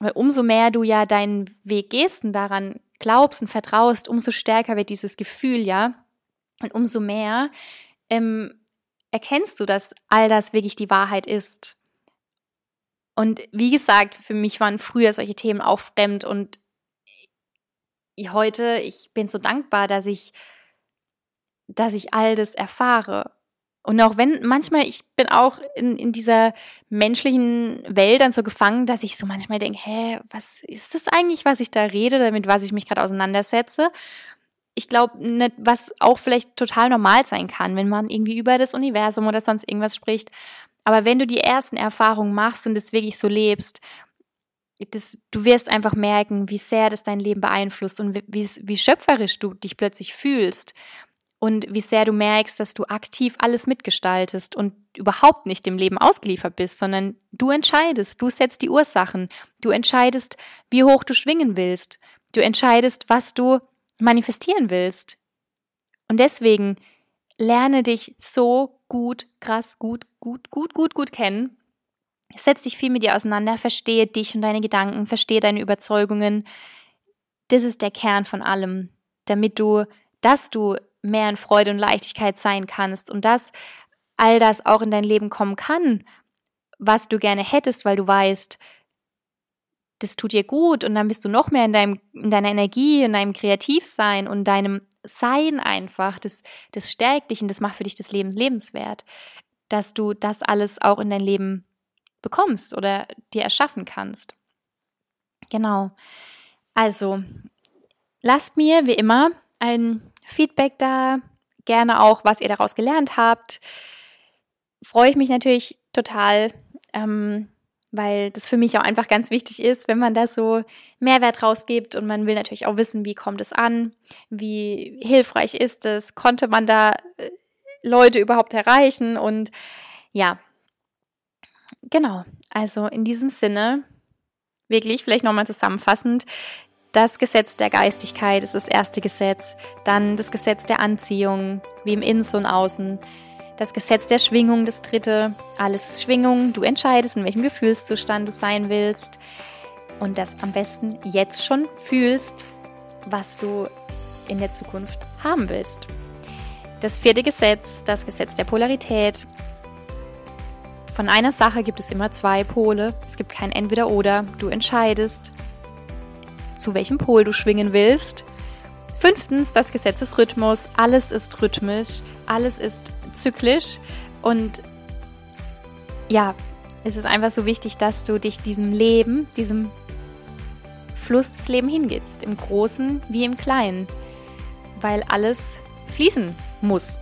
weil umso mehr du ja deinen Weg gehst und daran glaubst und vertraust, umso stärker wird dieses Gefühl, ja. Und umso mehr ähm, erkennst du, dass all das wirklich die Wahrheit ist. Und wie gesagt, für mich waren früher solche Themen auch fremd und heute, ich bin so dankbar, dass ich, dass ich all das erfahre. Und auch wenn manchmal, ich bin auch in, in dieser menschlichen Welt dann so gefangen, dass ich so manchmal denke, hä, was ist das eigentlich, was ich da rede, damit was ich mich gerade auseinandersetze? Ich glaube, was auch vielleicht total normal sein kann, wenn man irgendwie über das Universum oder sonst irgendwas spricht. Aber wenn du die ersten Erfahrungen machst und es wirklich so lebst, das, du wirst einfach merken, wie sehr das dein Leben beeinflusst und wie, wie schöpferisch du dich plötzlich fühlst und wie sehr du merkst, dass du aktiv alles mitgestaltest und überhaupt nicht dem Leben ausgeliefert bist, sondern du entscheidest, du setzt die Ursachen, du entscheidest, wie hoch du schwingen willst, du entscheidest, was du manifestieren willst. Und deswegen lerne dich so gut, krass, gut, gut, gut, gut, gut kennen. Setz dich viel mit dir auseinander, verstehe dich und deine Gedanken, verstehe deine Überzeugungen. Das ist der Kern von allem, damit du, dass du mehr in Freude und Leichtigkeit sein kannst und dass all das auch in dein Leben kommen kann, was du gerne hättest, weil du weißt, das tut dir gut und dann bist du noch mehr in, deinem, in deiner Energie, in deinem Kreativsein und deinem Sein einfach. Das, das stärkt dich und das macht für dich das Leben lebenswert, dass du das alles auch in dein Leben bekommst oder dir erschaffen kannst. Genau. Also, lasst mir wie immer ein Feedback da, gerne auch, was ihr daraus gelernt habt. Freue ich mich natürlich total ähm, weil das für mich auch einfach ganz wichtig ist, wenn man da so Mehrwert rausgibt und man will natürlich auch wissen, wie kommt es an, wie hilfreich ist es, konnte man da äh, Leute überhaupt erreichen und ja, genau. Also in diesem Sinne, wirklich, vielleicht nochmal zusammenfassend, das Gesetz der Geistigkeit ist das erste Gesetz, dann das Gesetz der Anziehung, wie im Innen und Außen, das Gesetz der Schwingung, das dritte, alles ist Schwingung, du entscheidest, in welchem Gefühlszustand du sein willst und das am besten jetzt schon fühlst, was du in der Zukunft haben willst. Das vierte Gesetz, das Gesetz der Polarität. Von einer Sache gibt es immer zwei Pole. Es gibt kein Entweder-Oder. Du entscheidest, zu welchem Pol du schwingen willst. Fünftens, das Gesetz des Rhythmus. Alles ist rhythmisch, alles ist zyklisch und ja, es ist einfach so wichtig, dass du dich diesem Leben, diesem Fluss des Lebens hingibst, im Großen wie im Kleinen, weil alles fließen muss.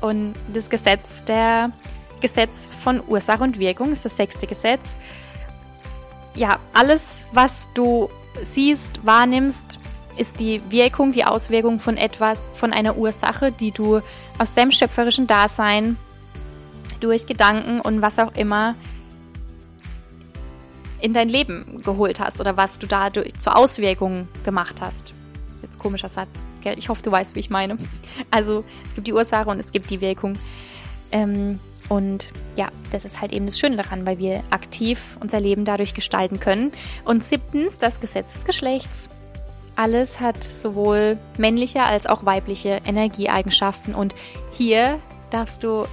Und das Gesetz der Gesetz von Ursache und Wirkung ist das sechste Gesetz. Ja, alles, was du siehst, wahrnimmst, ist die Wirkung, die Auswirkung von etwas, von einer Ursache, die du aus deinem schöpferischen Dasein durch Gedanken und was auch immer in dein Leben geholt hast oder was du dadurch zur Auswirkung gemacht hast. Jetzt komischer Satz, gell? Ich hoffe, du weißt, wie ich meine. Also es gibt die Ursache und es gibt die Wirkung. Ähm, und ja, das ist halt eben das Schöne daran, weil wir aktiv unser Leben dadurch gestalten können. Und siebtens, das Gesetz des Geschlechts. Alles hat sowohl männliche als auch weibliche Energieeigenschaften und hier darfst du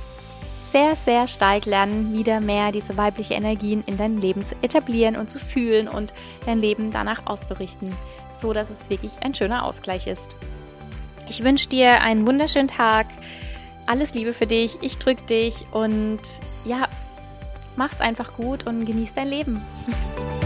sehr, sehr stark lernen, wieder mehr diese weibliche Energien in deinem Leben zu etablieren und zu fühlen und dein Leben danach auszurichten, so dass es wirklich ein schöner Ausgleich ist. Ich wünsche dir einen wunderschönen Tag. Alles Liebe für dich. Ich drücke dich und ja, mach's einfach gut und genieß dein Leben.